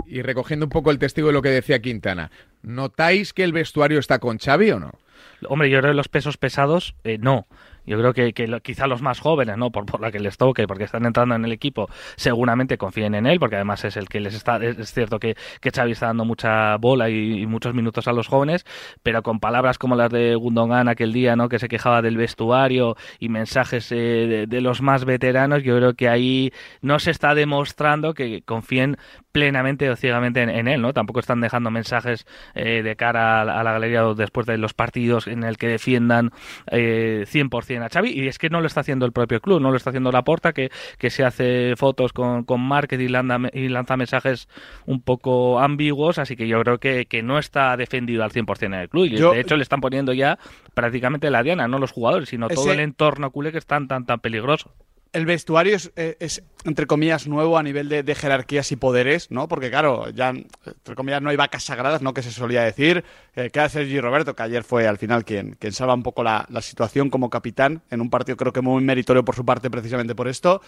Speaker 1: y recogiendo un poco el testigo de lo que decía Quintana. ¿notáis que el vestuario está con Xavi o no?
Speaker 5: Hombre, yo creo que los pesos pesados, eh, no. Yo creo que, que quizá los más jóvenes, ¿no? Por, por la que les toque, porque están entrando en el equipo, seguramente confíen en él, porque además es el que les está. Es, cierto que, que Xavi está dando mucha bola y, muchos minutos a los jóvenes, pero con palabras como las de Gundogan aquel día, ¿no? Que se quejaba del vestuario y mensajes eh, de, los más veteranos, yo creo que ahí no se está demostrando que confíen plenamente o ciegamente en, él, ¿no? Tampoco están dejando mensajes eh, de cara a a la galería después de los partidos en el que defiendan eh, 100% a Xavi y es que no lo está haciendo el propio club, no lo está haciendo la porta que, que se hace fotos con, con marketing y lanza, mensajes un poco ambiguos, así que yo creo que, que no está defendido al 100% en el club y
Speaker 2: Yo-
Speaker 5: de hecho le están poniendo ya prácticamente la diana, no los jugadores, sino todo el entorno culé que es tan tan tan peligroso.
Speaker 2: El vestuario es, eh, es, entre comillas, nuevo a nivel de, jerarquías y poderes, ¿no? Porque, claro, ya, entre comillas, no hay vacas sagradas, ¿no? Que se solía decir. Eh, queda Sergi Roberto, que ayer fue al final quien, quien salva un poco la, situación como capitán en un partido, creo que muy meritorio por su parte, precisamente por esto.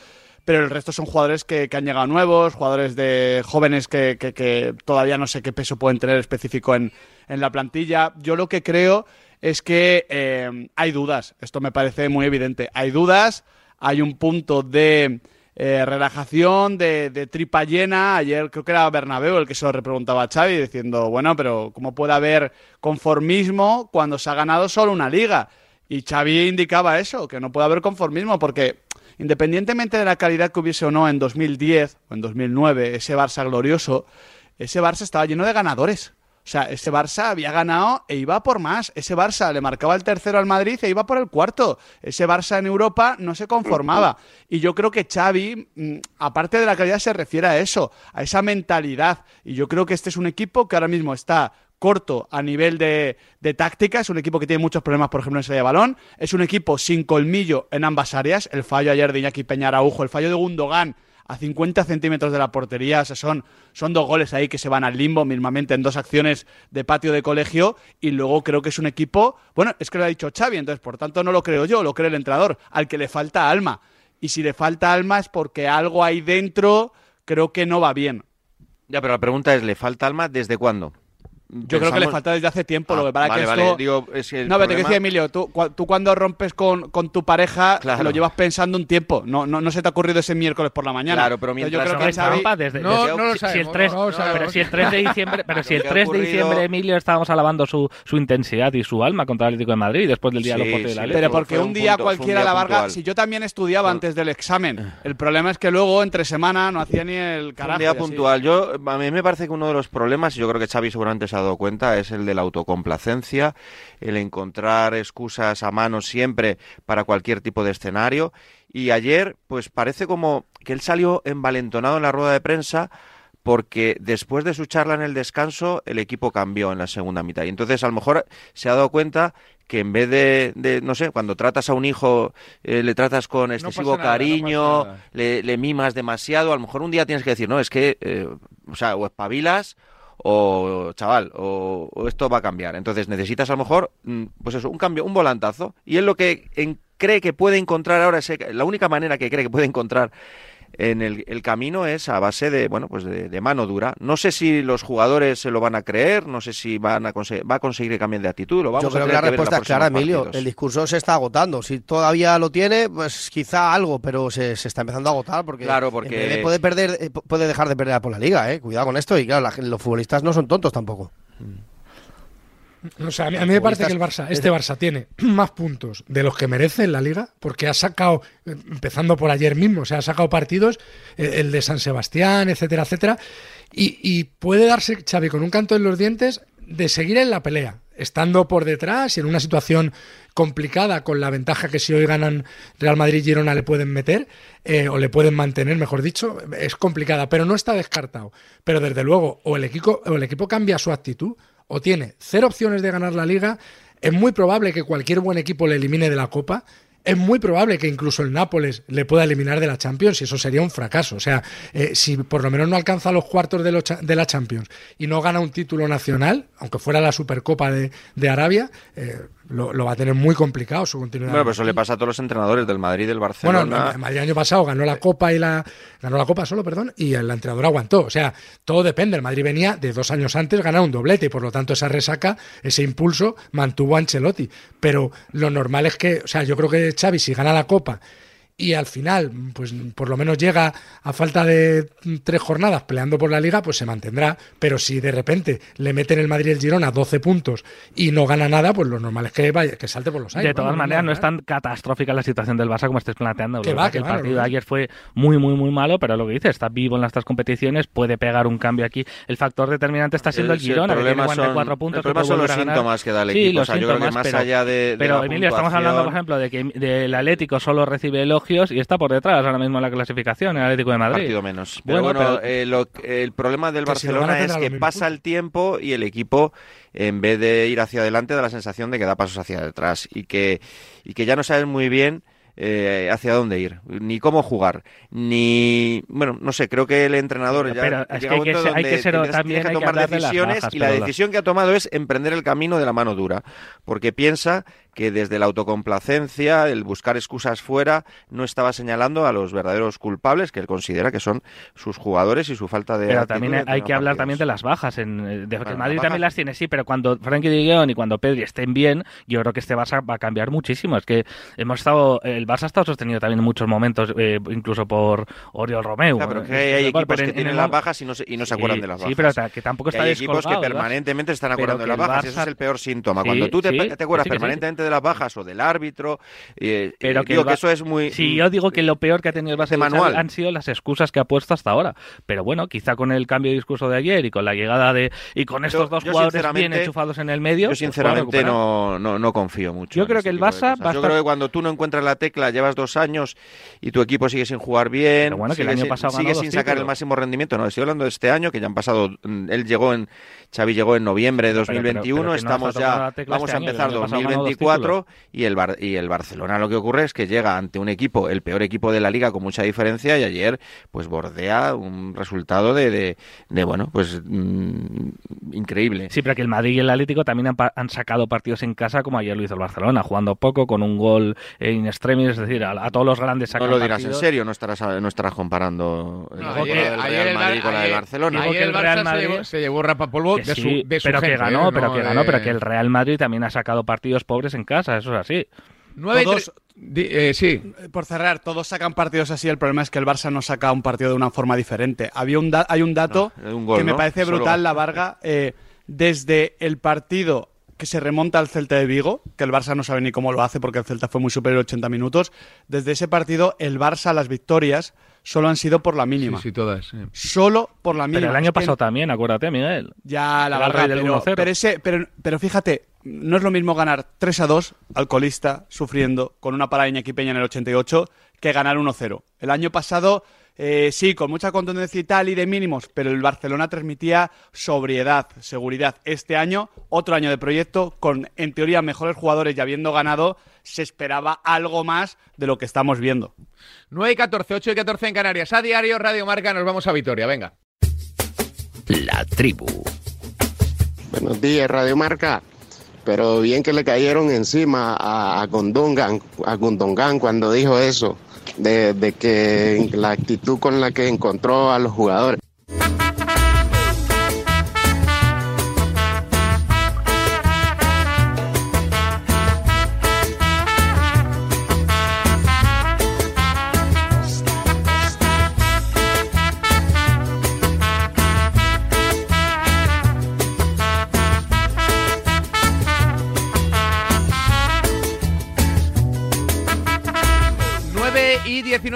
Speaker 2: Pero el resto son jugadores que, que han llegado nuevos, jugadores de jóvenes que, que- que todavía no sé qué peso pueden tener específico en, en la plantilla. Yo lo que creo es que eh, hay dudas. Esto me parece muy evidente. Hay dudas hay un punto de eh, relajación, de, de tripa llena. Ayer creo que era Bernabéu el que se lo repreguntaba a Xavi diciendo, bueno, pero ¿cómo puede haber conformismo cuando se ha ganado solo una liga? Y Xavi indicaba eso, que no puede haber conformismo porque independientemente de la calidad que hubiese o no en 2010 o en 2009, ese Barça glorioso, ese Barça estaba lleno de ganadores. O sea, ese Barça había ganado e iba por más. Ese Barça le marcaba el tercero al Madrid e iba por el cuarto. Ese Barça en Europa no se conformaba. Y yo creo que Xavi, mm, aparte de la calidad, se refiere a eso, a esa mentalidad. Y yo creo que este es un equipo que ahora mismo está corto a nivel de, de táctica, es un equipo que tiene muchos problemas, por ejemplo, en salida de balón, es un equipo sin colmillo en ambas áreas, el fallo ayer de Iñaki Peña Araujo, el fallo de Gundogan a 50 centímetros de la portería, o sea, son, son dos goles ahí que se van al limbo mismamente en dos acciones de patio de colegio y luego creo que es un equipo, bueno, es que lo ha dicho Xavi, entonces por tanto no lo creo yo, lo cree el entrenador, al que le falta alma. Y si le falta alma es porque algo ahí dentro creo que no va bien.
Speaker 4: Ya, pero la pregunta es, ¿le falta alma desde cuándo?
Speaker 2: Yo creo que le falta desde hace tiempo,
Speaker 4: Ah,
Speaker 2: lo que pasa
Speaker 4: vale,
Speaker 2: que
Speaker 4: vale.
Speaker 2: esto...
Speaker 4: Digo, es que
Speaker 2: no, pero te decía Emilio, tú, cua- tú cuando rompes con, con tu pareja
Speaker 4: Claro.
Speaker 2: lo llevas pensando un tiempo, no, no, no se te ha ocurrido ese miércoles por la mañana.
Speaker 4: Claro, pero mientras
Speaker 2: yo
Speaker 5: No
Speaker 2: creo que
Speaker 5: es
Speaker 2: Xavi-
Speaker 5: trampa desde,
Speaker 1: No,
Speaker 5: desde-
Speaker 1: no lo
Speaker 5: si- si el
Speaker 1: sabemos,
Speaker 5: 3,
Speaker 1: no lo sabemos.
Speaker 5: pero si el 3 de [laughs] diciembre, pero si el
Speaker 4: que ha
Speaker 5: 3 de
Speaker 4: ocurrido-
Speaker 5: diciembre Emilio estábamos alabando su, su intensidad y su alma contra el Atlético de Madrid después del día de
Speaker 4: Sí,
Speaker 5: de la
Speaker 4: sí.
Speaker 2: Pero porque un
Speaker 4: un
Speaker 2: día
Speaker 4: punto-
Speaker 2: cualquiera la Varga,
Speaker 4: puntual.
Speaker 2: si yo también estudiaba antes del examen, el problema es que luego entre semana no hacía ni el carajo.
Speaker 4: un día
Speaker 2: y
Speaker 4: puntual. Yo, a mí me parece que uno de los problemas, y yo creo que Xavi seguramente se ha dado cuenta, es el de la autocomplacencia, el encontrar excusas a mano siempre para cualquier tipo de escenario. Y ayer, pues parece como que él salió envalentonado en la rueda de prensa porque después de su charla en el descanso el equipo cambió en la segunda mitad. Y entonces a lo mejor se ha dado cuenta que en vez de, de, no sé, cuando tratas a un hijo, eh, le tratas con excesivo
Speaker 1: nada,
Speaker 4: cariño, le, le mimas demasiado, a lo mejor un día tienes que decir, no, es que, eh, o sea, o espabilas o, chaval, o, esto va a cambiar. Entonces necesitas a lo mejor, mm, pues eso, un cambio, un volantazo. Y él lo que cree que puede encontrar ahora, ese- la única manera que cree que puede encontrar en el, el camino es a base de, bueno, pues de, de mano dura. No sé si los jugadores se lo van a creer, no sé si van a conseguir, va a conseguir que cambien de actitud. Lo vamos
Speaker 6: Yo creo
Speaker 4: a
Speaker 6: que la respuesta es clara, Emilio.
Speaker 4: partidos.
Speaker 6: El discurso se está agotando. Si todavía lo tiene, pues quizá algo, pero se, se está empezando a agotar porque,
Speaker 4: Claro, porque-
Speaker 6: en puede perder, eh, puede dejar de perder por la liga, eh. Cuidado con esto. Y claro, la los futbolistas no son tontos tampoco.
Speaker 3: O sea, a mí, a mí me parece que el Barça, este Barça tiene [clears throat] más puntos de los que merece en la liga, porque ha sacado, eh, empezando por ayer mismo, o sea, ha sacado partidos, eh, el de San Sebastián, etcétera, etcétera, y, y puede darse Xavi con un canto en los dientes de seguir en la pelea, estando por detrás y en una situación complicada con la ventaja que si hoy ganan Real Madrid y Girona le pueden meter, eh, o le pueden mantener, mejor dicho, es complicada, pero no está descartado. Pero desde luego, o el equipo, o el equipo cambia su actitud, o tiene cero opciones de ganar la liga, es muy probable que cualquier buen equipo le elimine de la Copa, es muy probable que incluso el Nápoles le pueda eliminar de la Champions y eso sería un fracaso. O sea, eh, si por lo menos no alcanza los cuartos de, de la Champions y no gana un título nacional, aunque fuera la Supercopa de, de Arabia, eh, lo, lo va a tener muy complicado su continuidad.
Speaker 4: Bueno, pues eso le pasa a todos los entrenadores del Madrid y del Barcelona.
Speaker 3: Bueno, el Madrid el año pasado ganó la Copa y la ganó la Copa solo, perdón, y el entrenador aguantó. O sea, todo depende. El Madrid venía de dos años antes ganar un doblete y por lo tanto esa resaca, ese impulso mantuvo a Ancelotti. Pero lo normal es que, o sea, yo creo que Xavi si gana la Copa y al final, pues por lo menos llega a falta de tres jornadas peleando por la liga, pues se mantendrá. Pero si de repente le meten el Madrid y el Girona 12 puntos y no gana nada, pues lo normal es que, vaya, que salte por los aires.
Speaker 5: De todas
Speaker 3: Vamos,
Speaker 5: maneras, no
Speaker 3: normal.
Speaker 5: es tan catastrófica la situación del Barça como estés planteando.
Speaker 3: Que va, que
Speaker 5: el
Speaker 3: va,
Speaker 5: partido de ayer fue muy, muy, muy malo, pero lo que dice, está vivo en las tres competiciones, puede pegar un cambio aquí. El factor determinante está siendo el,
Speaker 4: Sí, el
Speaker 5: Girona, que tiene
Speaker 4: problema
Speaker 5: 44
Speaker 4: son-
Speaker 5: puntos.
Speaker 4: el problema
Speaker 5: que
Speaker 4: son los síntomas que da el
Speaker 5: Sí,
Speaker 4: equipo. O
Speaker 5: los
Speaker 4: sea, yo creo que
Speaker 5: síntomas,
Speaker 4: más
Speaker 5: pero-
Speaker 4: allá de- de
Speaker 5: Pero,
Speaker 4: la
Speaker 5: Emilio, estamos hablando, por ejemplo, de que del Atlético solo recibe elogios y está por detrás ahora mismo en la clasificación, el Atlético de Madrid.
Speaker 4: partido menos. Pero
Speaker 5: Bueno,
Speaker 4: bueno,
Speaker 5: pero-
Speaker 4: eh, lo- el problema del
Speaker 3: Que si
Speaker 4: Barcelona es que pasa el tiempo y el equipo, en vez de ir hacia adelante, da la sensación de que da pasos hacia detrás y que, y que ya no saben muy bien eh, hacia dónde ir, ni cómo jugar, ni... Bueno, no sé, creo que el entrenador ya
Speaker 5: Pero es
Speaker 4: llega
Speaker 5: que hay que hay que ser-
Speaker 4: tienes-
Speaker 5: también
Speaker 4: tienes
Speaker 5: que
Speaker 4: tomar decisiones
Speaker 5: bajas,
Speaker 4: y la decisión que ha tomado es emprender el camino de la mano dura, porque piensa que desde la autocomplacencia, el buscar excusas fuera, no estaba señalando a los verdaderos culpables que él considera que son sus jugadores y su falta de.
Speaker 5: Pero también hay que hablar
Speaker 4: partidos.
Speaker 5: también de las bajas. En, eh, de, el Madrid también las tiene, sí, pero cuando Frankie de Guion y cuando Pedri estén bien, yo creo que este Barça va a cambiar muchísimo. Es que hemos estado, el Barça ha estado sostenido también en muchos momentos, eh, incluso por Oriol Romeu.
Speaker 4: Claro, pero
Speaker 5: eh,
Speaker 4: que hay, hay
Speaker 5: pero
Speaker 4: equipos
Speaker 5: en-
Speaker 4: que
Speaker 5: en
Speaker 4: tienen
Speaker 5: el
Speaker 4: las bajas y no se, y no se
Speaker 5: Sí,
Speaker 4: acuerdan de las bajas.
Speaker 5: Sí, pero que tampoco
Speaker 4: Que
Speaker 5: está
Speaker 4: hay equipos que permanentemente están
Speaker 5: Pero
Speaker 4: acordando de las bajas. Ese
Speaker 5: Barça-
Speaker 4: es el peor síntoma.
Speaker 5: Sí,
Speaker 4: Cuando tú te,
Speaker 5: sí,
Speaker 4: te acuerdas permanentemente de las bajas o del árbitro, eh,
Speaker 5: Pero
Speaker 4: eh,
Speaker 5: que
Speaker 4: digo que eso es muy...
Speaker 5: Sí, yo digo que lo peor que ha tenido el Barça
Speaker 4: manual.
Speaker 5: han sido las excusas que ha puesto hasta ahora. Pero bueno, quizá con el cambio de discurso de ayer y con la llegada de y con estos
Speaker 4: Yo-
Speaker 5: dos
Speaker 4: yo
Speaker 5: jugadores bien enchufados en el medio,
Speaker 4: Yo
Speaker 5: pues
Speaker 4: sinceramente no, no, no confío mucho.
Speaker 5: Yo
Speaker 4: en
Speaker 5: creo que el Barça
Speaker 4: Yo creo que cuando tú no encuentras la tecla, llevas dos años y tu equipo sigue sin jugar bien,
Speaker 5: Pero bueno, que el año pasado
Speaker 4: sigue sin sacar el máximo rendimiento. No, estoy hablando de este año, que ya han pasado. mm, Él llegó en. Xavi llegó en noviembre de
Speaker 5: Pero- pero-
Speaker 4: 2021.
Speaker 5: pero no
Speaker 4: estamos ya. Vamos
Speaker 5: este
Speaker 4: a
Speaker 5: el
Speaker 4: empezar
Speaker 5: año pasado ganó dos
Speaker 4: 2024 y el, Bar- y el Barcelona lo que ocurre es que llega ante un equipo, el peor equipo de la liga con mucha diferencia y ayer pues bordea un resultado de, de, de, bueno, pues mm, increíble.
Speaker 5: Sí, pero que el Madrid y el Atlético también han, han sacado partidos en casa, como ayer lo hizo el Barcelona, jugando poco, con un gol in extremis, es decir, a, a todos los grandes
Speaker 4: No lo dirás en serio, no estarás, no estarás comparando el
Speaker 1: No, ayer-
Speaker 4: del Real
Speaker 1: el Bar-
Speaker 4: Madrid con la del Barcelona.
Speaker 5: Digo
Speaker 1: Ayer
Speaker 5: que
Speaker 1: el
Speaker 5: el
Speaker 1: Barça
Speaker 5: Real
Speaker 1: se llevó, se llevó rapapolvo
Speaker 5: Que
Speaker 1: de,
Speaker 5: sí,
Speaker 1: su, de su
Speaker 5: pero que ganó,
Speaker 1: ¿eh?
Speaker 5: pero
Speaker 1: No
Speaker 5: que ganó, pero que el Real Madrid también ha sacado partidos pobres en casa, eso es así.
Speaker 1: Nueve
Speaker 2: Todos-
Speaker 1: eh, sí,
Speaker 2: Por cerrar, todos sacan partidos así. El problema es que el Barça no saca un partido de una forma diferente. Había un da- hay un dato
Speaker 4: No, un gol,
Speaker 2: que me parece
Speaker 4: Solo-
Speaker 2: brutal, la Varga. eh, desde el partido que se remonta al Celta de Vigo, que el Barça no sabe ni cómo lo hace porque el Celta fue muy superior 80 minutos. Desde ese partido, el Barça, las victorias solo han sido por la mínima.
Speaker 1: sí, todas. sí.
Speaker 2: Solo por la mínima.
Speaker 5: Pero el año
Speaker 2: Es que
Speaker 5: pasado también, acuérdate, Miguel.
Speaker 2: Ya, la
Speaker 5: del
Speaker 2: pero,
Speaker 5: 1-0.
Speaker 2: pero, ese, pero, pero fíjate, no es lo mismo ganar 3 a 2, alcoholista, sufriendo, con una parada de Iñaki Peña en el 88, que ganar 1-0. El año pasado, eh, sí, con mucha contundencia y tal y de mínimos, pero el Barcelona transmitía sobriedad, seguridad. Este año, otro año de proyecto, con en teoría mejores jugadores y habiendo ganado, se esperaba algo más de lo que estamos viendo.
Speaker 1: 9 y 14, 8 y 14 en Canarias. A diario, Radio Marca, nos vamos a Vitoria, venga.
Speaker 8: La tribu.
Speaker 11: Buenos días, Radio Marca. Pero bien que le cayeron encima a, a Gundogan, a Gundogan cuando dijo eso, de, de que la actitud con la que encontró a los jugadores.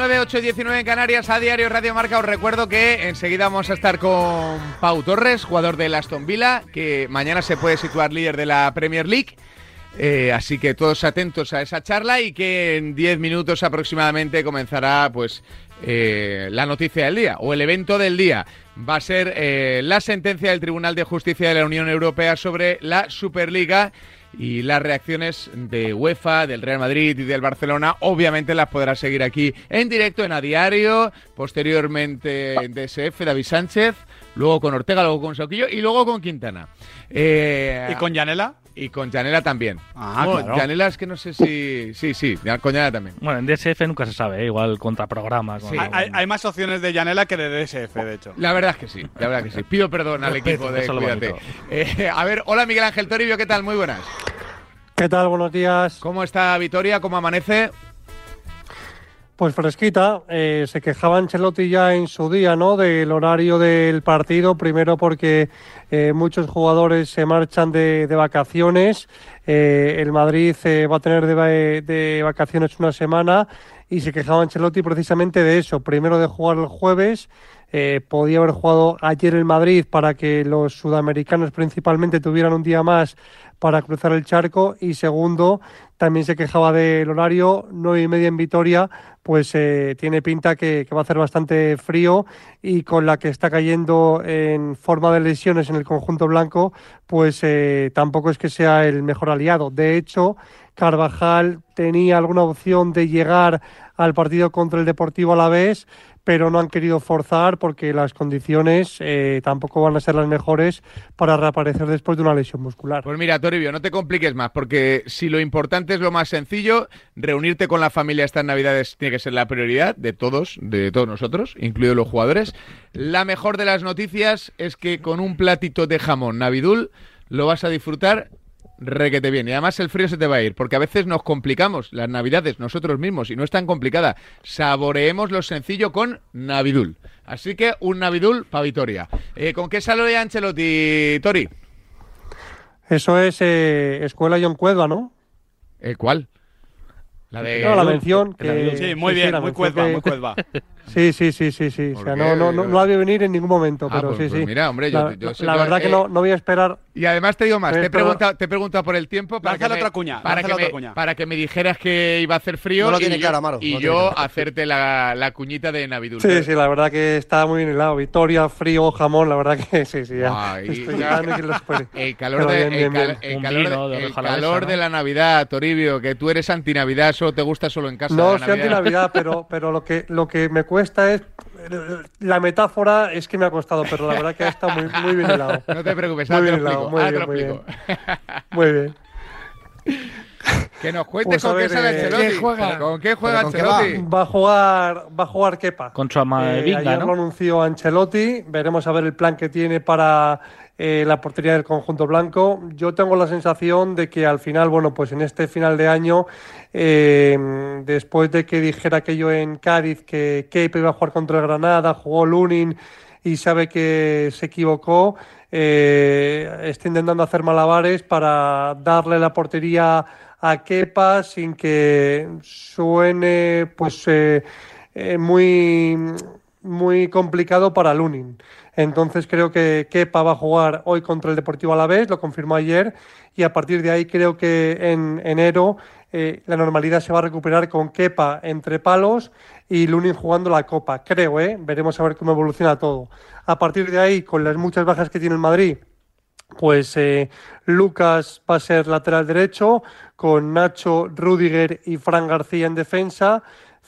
Speaker 1: 19, 8 y 19 en Canarias, a diario Radio Marca. Os recuerdo que enseguida vamos a estar con Pau Torres, jugador del Aston Villa, que mañana se puede situar líder de la Premier League. Eh, así que todos atentos a esa charla y que en 10 minutos aproximadamente comenzará pues eh, la noticia del día o el evento del día. Va a ser eh, la sentencia del Tribunal de Justicia de la Unión Europea sobre la Superliga y las reacciones de UEFA, del Real Madrid y del Barcelona, obviamente las podrás seguir aquí en directo en A Diario, posteriormente en DSF, David Sánchez, luego con Ortega, luego con Sauquillo y luego con Quintana. Eh,
Speaker 2: ¿Y con Yanela?
Speaker 1: Y con Janela también.
Speaker 2: Ah,
Speaker 1: Bueno,
Speaker 2: claro.
Speaker 1: Janela es que no sé si... Sí, sí, con Janela también.
Speaker 5: Bueno, en DSF nunca se sabe, ¿eh? igual contra programas.
Speaker 2: Hay, hay- hay más opciones de Yanela que de DSF, de hecho.
Speaker 1: La verdad es que sí, la verdad que sí. Pido perdón al equipo de Cuídate. Eh, a ver, hola Miguel Ángel Toribio, ¿qué tal? Muy buenas.
Speaker 12: ¿Qué tal? Buenos días.
Speaker 1: ¿Cómo está Vitoria? ¿Cómo amanece?
Speaker 12: Pues fresquita. Eh, se quejaba Ancelotti ya en su día, ¿no? Del horario del partido. Primero porque eh, muchos jugadores se marchan de, de vacaciones. Eh, el Madrid va a tener de, de vacaciones una semana y se quejaba Ancelotti precisamente de eso. Primero de jugar el jueves. Eh, podía haber jugado ayer el Madrid para que los sudamericanos principalmente tuvieran un día más para cruzar el charco y segundo también se quejaba del horario nueve y media en Vitoria pues eh, tiene pinta que, va a hacer bastante frío y con la que está cayendo en forma de lesiones en el conjunto blanco pues eh, tampoco es que sea el mejor aliado. De hecho Carvajal tenía alguna opción de llegar al partido contra el Deportivo Alavés pero no han querido forzar porque las condiciones eh, tampoco van a ser las mejores para reaparecer después de una lesión muscular.
Speaker 1: Pues mira, Toribio, no te compliques más, porque si lo importante es lo más sencillo, reunirte con la familia estas navidades tiene que ser la prioridad de todos, de todos nosotros, incluidos los jugadores. La mejor de las noticias es que con un platito de jamón Navidul lo vas a disfrutar requete bien. Y además el frío se te va a ir, porque a veces nos complicamos las navidades nosotros mismos y no es tan complicada. Saboreemos lo sencillo con Navidul. Así que un Navidul para Vitoria. Eh, ¿Con qué sale Ancelotti, Tori?
Speaker 12: Eso es eh, Escuela John Cuedva, ¿no?
Speaker 1: ¿Eh, ¿Cuál? La de...
Speaker 12: No, la mención.
Speaker 1: la
Speaker 12: Que,
Speaker 1: de-
Speaker 2: Sí, muy bien, muy
Speaker 12: que-
Speaker 2: muy Cuedva.
Speaker 12: Sí, sí, sí, sí, sí. O sea,
Speaker 1: ¿Por
Speaker 12: no, no, no, no la a venir en ningún momento,
Speaker 1: Ah,
Speaker 12: pero
Speaker 1: pues-
Speaker 12: sí,
Speaker 1: pues
Speaker 12: sí.
Speaker 1: mira, hombre, yo-
Speaker 12: la,
Speaker 1: yo
Speaker 12: la
Speaker 1: que-
Speaker 12: verdad que
Speaker 1: eh,
Speaker 12: no, no voy a esperar.
Speaker 1: Y además te digo más,
Speaker 12: Sí,
Speaker 1: te he, preguntado, te he preguntado por el tiempo para, que me,
Speaker 2: otra cuña,
Speaker 1: para, que me,
Speaker 2: otra cuña.
Speaker 1: para que me dijeras que iba a hacer frío
Speaker 6: No lo
Speaker 1: y
Speaker 6: tiene
Speaker 1: yo,
Speaker 6: claro, Amaro,
Speaker 1: y
Speaker 6: no lo tiene
Speaker 1: yo hacerte la, la cuñita de Navidul.
Speaker 12: Sí, sí, la verdad que está muy bien helado. Victoria, frío, jamón, la verdad que sí, sí. Ya.
Speaker 1: Ay,
Speaker 12: Estoy lo. [laughs]
Speaker 1: El calor, de,
Speaker 12: bien, bien,
Speaker 1: el cal-
Speaker 12: bien.
Speaker 1: el
Speaker 5: Un
Speaker 1: calor,
Speaker 5: de
Speaker 1: el calor
Speaker 5: ¿no?
Speaker 1: de la Navidad, Toribio, que tú eres anti-Navidad, solo te gusta solo en casa.
Speaker 12: No soy anti-Navidad, [laughs] pero, pero lo, que, lo que me cuesta es. La metáfora es que me ha costado, pero la verdad que está muy, muy bien helado.
Speaker 1: No te preocupes,
Speaker 12: Muy
Speaker 1: te
Speaker 12: bien
Speaker 1: lo
Speaker 12: helado,
Speaker 1: explico.
Speaker 12: muy
Speaker 1: te
Speaker 12: bien,
Speaker 1: lo
Speaker 12: muy
Speaker 1: explico.
Speaker 12: Muy bien.
Speaker 1: Que nos cuente
Speaker 12: Pues a
Speaker 1: con qué sale
Speaker 12: eh,
Speaker 1: Ancelotti.
Speaker 3: ¿qué juega?
Speaker 1: ¿Con qué juega
Speaker 6: ¿Pero con qué
Speaker 1: Ancelotti?
Speaker 12: Va a jugar, va a jugar Kepa.
Speaker 5: Con su ama
Speaker 12: Eh, ayer
Speaker 5: ¿no?
Speaker 12: lo anunció Ancelotti. Veremos a ver el plan que tiene para eh, la portería del conjunto blanco. Yo tengo la sensación de que al final, bueno, pues en este final de año, eh, después de que dijera aquello en Cádiz que Kepa iba a jugar contra el Granada, jugó Lunin y sabe que se equivocó, eh, está intentando hacer malabares para darle la portería a Kepa sin que suene pues eh, muy muy complicado para Lunin. Entonces creo que Kepa va a jugar hoy contra el Deportivo Alavés, lo confirmó ayer, y a partir de ahí creo que en enero eh, la normalidad se va a recuperar con Kepa entre palos y Lunin jugando la Copa. Creo, ¿eh? Veremos a ver cómo evoluciona todo. A partir de ahí, con las muchas bajas que tiene el Madrid, pues eh, Lucas va a ser lateral derecho, con Nacho, Rudiger y Fran García en defensa.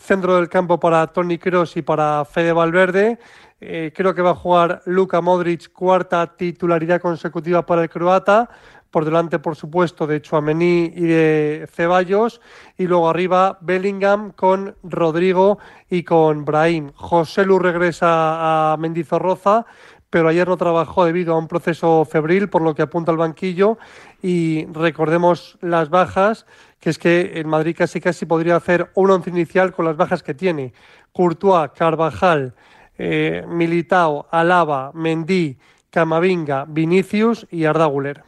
Speaker 12: Centro del campo para Tony Kroos y para Fede Valverde. Eh, creo que va a jugar Luka Modric, cuarta titularidad consecutiva para el croata. Por delante, por supuesto, de Chuamení y de Ceballos. Y luego arriba Bellingham con Rodrigo y con Brahim. José Lu regresa a Mendizorroza pero ayer no trabajó debido a un proceso febril, por lo que apunta al banquillo. Y recordemos las bajas, que es que el Madrid casi casi podría hacer un once inicial con las bajas que tiene. Courtois, Carvajal, eh, Militao, Alaba, Mendy, Camavinga, Vinicius y Arda Güler.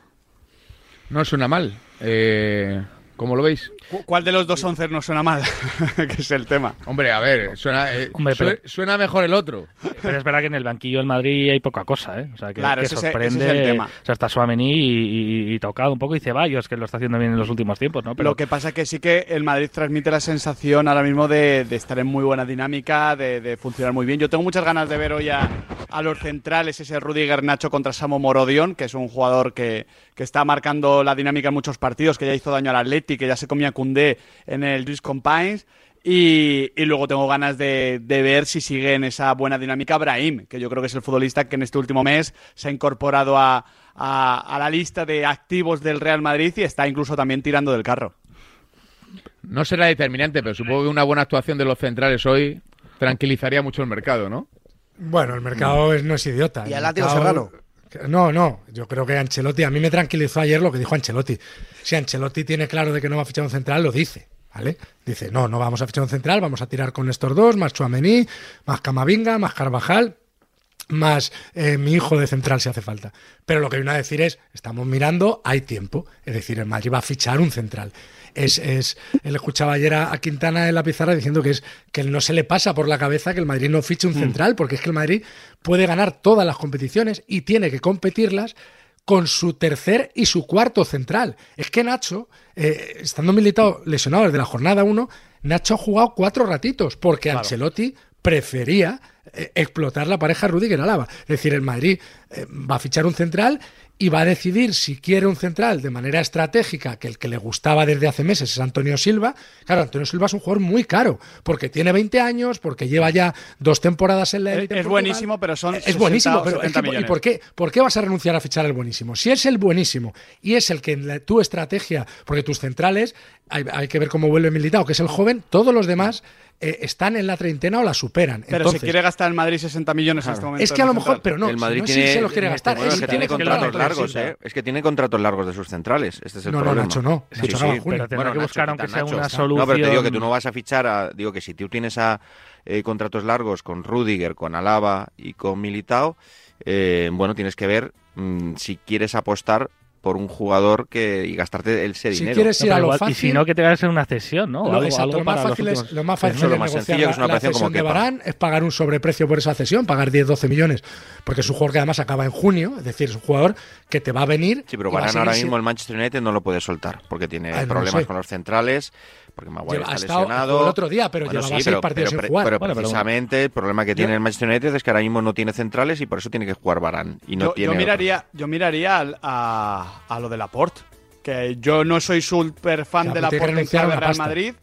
Speaker 1: No suena mal. Eh, ¿Cómo lo veis?
Speaker 2: ¿Cu- ¿Cuál de los dos once no suena mal? [laughs] que es el tema.
Speaker 1: Hombre, a ver, suena, eh,
Speaker 5: Hombre,
Speaker 1: sue-
Speaker 5: pero-
Speaker 1: suena mejor el otro.
Speaker 5: Pero es verdad que en el banquillo del Madrid hay poca cosa, ¿eh? O sea, que,
Speaker 2: Claro,
Speaker 5: que
Speaker 2: ese es- ese es
Speaker 5: sorprende.
Speaker 2: el tema.
Speaker 5: O sea, está Suamení y, y- y tocado un poco y Ceballos, que lo está haciendo bien en los últimos tiempos, ¿no? Pero
Speaker 2: Lo que pasa que sí que el Madrid transmite la sensación ahora mismo de, de estar en muy buena dinámica, de, de funcionar muy bien. Yo tengo muchas ganas de ver hoy a, a los centrales, ese Rudiger Nacho contra Samo Morodion, que es un jugador que, que está marcando la dinámica en muchos partidos, que ya hizo daño al Atleti, que ya se comía Cundé en el Luis Compines. Y, y luego tengo ganas de, de ver si sigue en esa buena dinámica Brahim, que yo creo que es el futbolista que en este último mes se ha incorporado a, a- a la lista de activos del Real Madrid y está incluso también tirando del carro.
Speaker 1: No será determinante, pero supongo que una buena actuación de los centrales hoy tranquilizaría mucho el mercado, ¿no?
Speaker 3: Bueno, el mercado es- no es idiota.
Speaker 6: ¿Y
Speaker 3: El
Speaker 6: al látigo
Speaker 3: mercado-
Speaker 6: Serrano?
Speaker 3: No, no, yo creo que Ancelotti, a mí me tranquilizó ayer lo que dijo Ancelotti. Si Ancelotti tiene claro de que no va a fichar un central, lo dice, ¿vale? Dice, no, no vamos a fichar un central, vamos a tirar con estos dos, más Chuamení, más Camavinga, más Carvajal, más eh, mi hijo de central si hace falta. Pero lo que viene a decir es, estamos mirando, hay tiempo. Es decir, el Madrid va a fichar un central. Es, es, él escuchaba ayer a, a Quintana en la pizarra diciendo que es que no se le pasa por la cabeza que el Madrid no fiche un central, porque es que el Madrid puede ganar todas las competiciones y tiene que competirlas con su tercer y su cuarto central. Es que Nacho, eh, estando militado lesionado desde la jornada 1, Nacho ha jugado cuatro ratitos, porque Ancelotti prefería eh, explotar la pareja Rudiger-Alaba. Es decir, el Madrid eh, va a fichar un central y va a decidir si quiere un central de manera estratégica, que el que le gustaba desde hace meses es Antonio Silva. Claro, Antonio Silva es un jugador muy caro, porque tiene 20 años, porque lleva ya dos temporadas en la élite
Speaker 2: es buenísimo, pero son
Speaker 3: Es
Speaker 2: 60
Speaker 3: buenísimo, pero es
Speaker 2: 70
Speaker 3: que- ¿y por qué, por qué vas a renunciar a fichar al buenísimo? Si es el buenísimo y es el que en la- tu estrategia, porque tus centrales, hay, hay que ver cómo vuelve Militao, que es el joven, todos los demás eh, están en la treintena o la superan.
Speaker 2: Pero
Speaker 3: Entonces,
Speaker 2: si quiere gastar el Madrid 60 millones en este momento.
Speaker 3: es que a lo mejor, pero no,
Speaker 4: el Madrid
Speaker 3: no es
Speaker 4: tiene,
Speaker 3: si se los quiere gastar,
Speaker 4: bueno,
Speaker 3: es
Speaker 4: es que tiene contratos largos. ¿eh? Es que tiene contratos largos de sus centrales. Este es el
Speaker 3: No, no,
Speaker 4: problema.
Speaker 3: Nacho no.
Speaker 4: Sí,
Speaker 3: Nacho
Speaker 4: sí.
Speaker 5: Pero tendrá que
Speaker 4: Nacho,
Speaker 5: buscar,
Speaker 4: quita
Speaker 5: aunque sea
Speaker 4: Nacho.
Speaker 5: una
Speaker 4: No, pero te digo
Speaker 5: solución.
Speaker 4: que tú no vas a fichar a. Digo que si tú tienes a eh, contratos largos con Rudiger, con Alaba y con Militao, eh, bueno, tienes que ver mm, si quieres apostar por un jugador que y gastarte ese
Speaker 3: Si
Speaker 4: dinero.
Speaker 3: quieres ir
Speaker 5: No,
Speaker 3: a lo
Speaker 5: igual-
Speaker 3: fácil,
Speaker 5: y si no, que te va a ser una cesión, ¿no?
Speaker 3: Lo,
Speaker 5: algo-
Speaker 3: exacto,
Speaker 5: algo
Speaker 3: lo más fácil es, lo más fácil
Speaker 4: es lo
Speaker 3: es
Speaker 4: más sencillo, una
Speaker 3: la
Speaker 4: operación como
Speaker 3: cesión de. Varane, es pagar un sobreprecio por esa cesión, pagar 10-12 millones, porque es un jugador que además acaba en junio, es decir, es un jugador que te va a venir.
Speaker 4: Sí, pero
Speaker 3: seguir
Speaker 4: ahora mismo el Manchester United no lo puede soltar porque tiene
Speaker 3: Ay, no lo
Speaker 4: problemas
Speaker 3: sé.
Speaker 4: con los centrales, porque Maguire
Speaker 3: Lleva-
Speaker 4: está
Speaker 3: estado-
Speaker 4: lesionado.
Speaker 3: el otro día, pero
Speaker 4: Bueno,
Speaker 3: llevaba
Speaker 4: sí,
Speaker 3: seis
Speaker 4: pero,
Speaker 3: partidos
Speaker 4: pero,
Speaker 3: sin jugar.
Speaker 4: pero
Speaker 3: Bueno, pero
Speaker 4: precisamente el problema que tiene
Speaker 3: Yo-
Speaker 4: el Manchester United es que ahora mismo no tiene centrales y por eso tiene que jugar Varane y no
Speaker 2: yo,
Speaker 4: tiene
Speaker 2: yo miraría, yo miraría al- a, a lo de Laporte. Que yo no soy súper fan
Speaker 3: O sea,
Speaker 2: de Laporte en Real
Speaker 3: pasta.
Speaker 2: Madrid,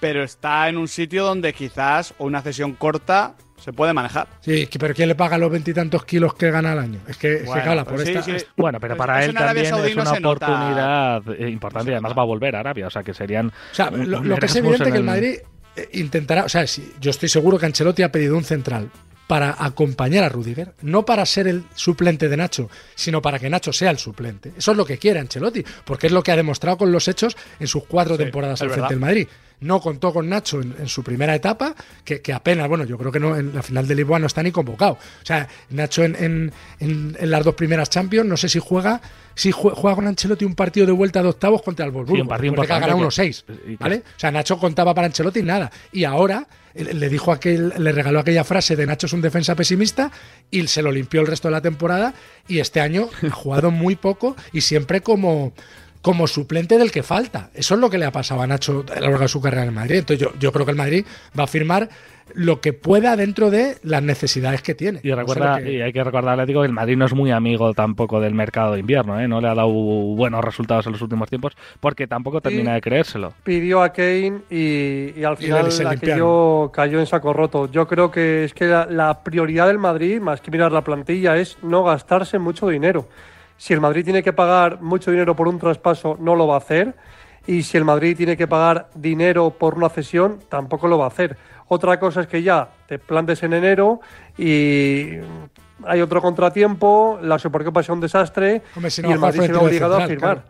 Speaker 2: pero está en un sitio donde quizás una cesión corta se puede manejar.
Speaker 3: Sí, pero ¿quién le paga los veintitantos kilos que gana al año? Es que,
Speaker 2: Bueno,
Speaker 3: claro,
Speaker 2: pero
Speaker 3: por
Speaker 2: sí,
Speaker 3: esta-
Speaker 2: sí.
Speaker 5: Bueno, pero
Speaker 2: Pues
Speaker 5: para él también
Speaker 2: Saudí
Speaker 5: es
Speaker 2: no
Speaker 5: una
Speaker 2: se nota.
Speaker 5: oportunidad importante y además va a volver a Arabia, o sea que serían.
Speaker 3: O sea,
Speaker 5: un-
Speaker 3: lo, que es evidente
Speaker 5: en
Speaker 3: que el Madrid eh, intentará, o sea, si- yo estoy seguro que Ancelotti ha pedido un central para acompañar a Rudiger, no para ser el suplente de Nacho, sino para que Nacho sea el suplente. Eso es lo que quiere Ancelotti, porque es lo que ha demostrado con los hechos en sus cuatro temporadas al frente del Madrid. No contó con Nacho en, en su primera etapa, que, que apenas, bueno, yo creo que no, en la final de Lisboa no está ni convocado. O sea, Nacho en, en- las dos primeras Champions, no sé si juega, si jue- juega con Ancelotti un partido de vuelta de octavos contra el Wolfsburgo,
Speaker 5: Sí, un partido
Speaker 3: porque ha ganado
Speaker 5: que-
Speaker 3: 1-6,
Speaker 5: y que-
Speaker 3: ¿vale? O sea, Nacho contaba para Ancelotti nada. Y ahora le dijo aquel, le regaló aquella frase de Nacho es un defensa pesimista y se lo limpió el resto de la temporada. Y este año ha jugado muy poco y siempre como, como suplente del que falta. Eso es lo que le ha pasado a Nacho a lo largo de su carrera en el Madrid. Entonces yo, yo creo que el Madrid va a firmar lo que pueda dentro de las necesidades que tiene.
Speaker 5: Y recuerda,
Speaker 3: que-
Speaker 5: y hay que recordar, Atlético, que el Madrid no es muy amigo tampoco del mercado de invierno, ¿eh? No le ha dado buenos resultados en los últimos tiempos porque tampoco termina de creérselo.
Speaker 12: pidió a Kane y, y al
Speaker 3: Y
Speaker 12: final
Speaker 3: se
Speaker 12: aquello cayó en saco roto. Yo creo que es que la, la prioridad del Madrid, más que mirar la plantilla, es no gastarse mucho dinero. Si el Madrid tiene que pagar mucho dinero por un traspaso, no lo va a hacer. Y si el Madrid tiene que pagar dinero por una cesión, tampoco lo va a hacer. Otra cosa es que ya te plantes en enero y hay otro contratiempo, la Supercopa sea un desastre
Speaker 3: Hombre, si no
Speaker 12: y el Madrid se ve obligado a firmar.
Speaker 3: claro.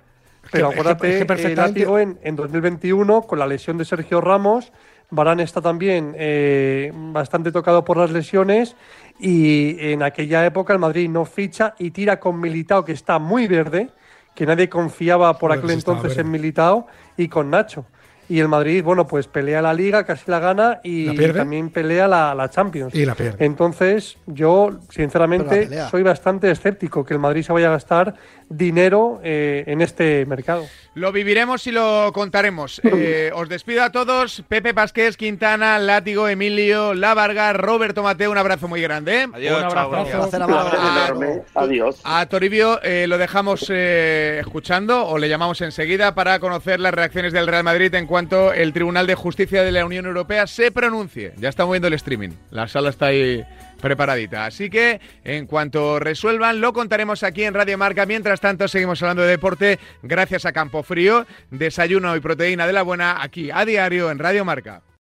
Speaker 3: Es
Speaker 12: Pero
Speaker 3: es
Speaker 12: acuérdate,
Speaker 3: es que
Speaker 12: eh,
Speaker 3: perfectamente-
Speaker 12: Látigo, en, en 2021, con la lesión de Sergio Ramos, Barán está también eh, bastante tocado por las lesiones y en aquella época el Madrid no ficha y tira con Militao, que está muy verde, que nadie confiaba por
Speaker 3: Joder,
Speaker 12: aquel entonces
Speaker 3: verde.
Speaker 12: en Militao, y con Nacho. Y el Madrid, bueno, pues pelea la Liga, casi la gana y también pelea la, la Champions.
Speaker 3: Y la pierde.
Speaker 12: Entonces, yo, sinceramente, soy bastante escéptico que el Madrid se vaya a gastar dinero eh, en este mercado.
Speaker 1: Lo viviremos y lo contaremos. [laughs] Eh, os despido a todos. Pepe Pasqués, Quintana, Látigo, Emilio, La Varga, Roberto Mateo. Un abrazo muy grande. ¿eh?
Speaker 4: Adiós,
Speaker 5: Un abrazo.
Speaker 1: A Toribio eh, lo dejamos eh, escuchando o le llamamos enseguida para conocer las reacciones del Real Madrid en cuanto cuanto el Tribunal de Justicia de la Unión Europea se pronuncie. Ya está moviendo el streaming. La sala está ahí preparadita. Así que en cuanto resuelvan, lo contaremos aquí en Radio Marca. Mientras tanto, seguimos hablando de deporte gracias a Campo Frío, desayuno y proteína de la buena aquí a diario en Radio Marca.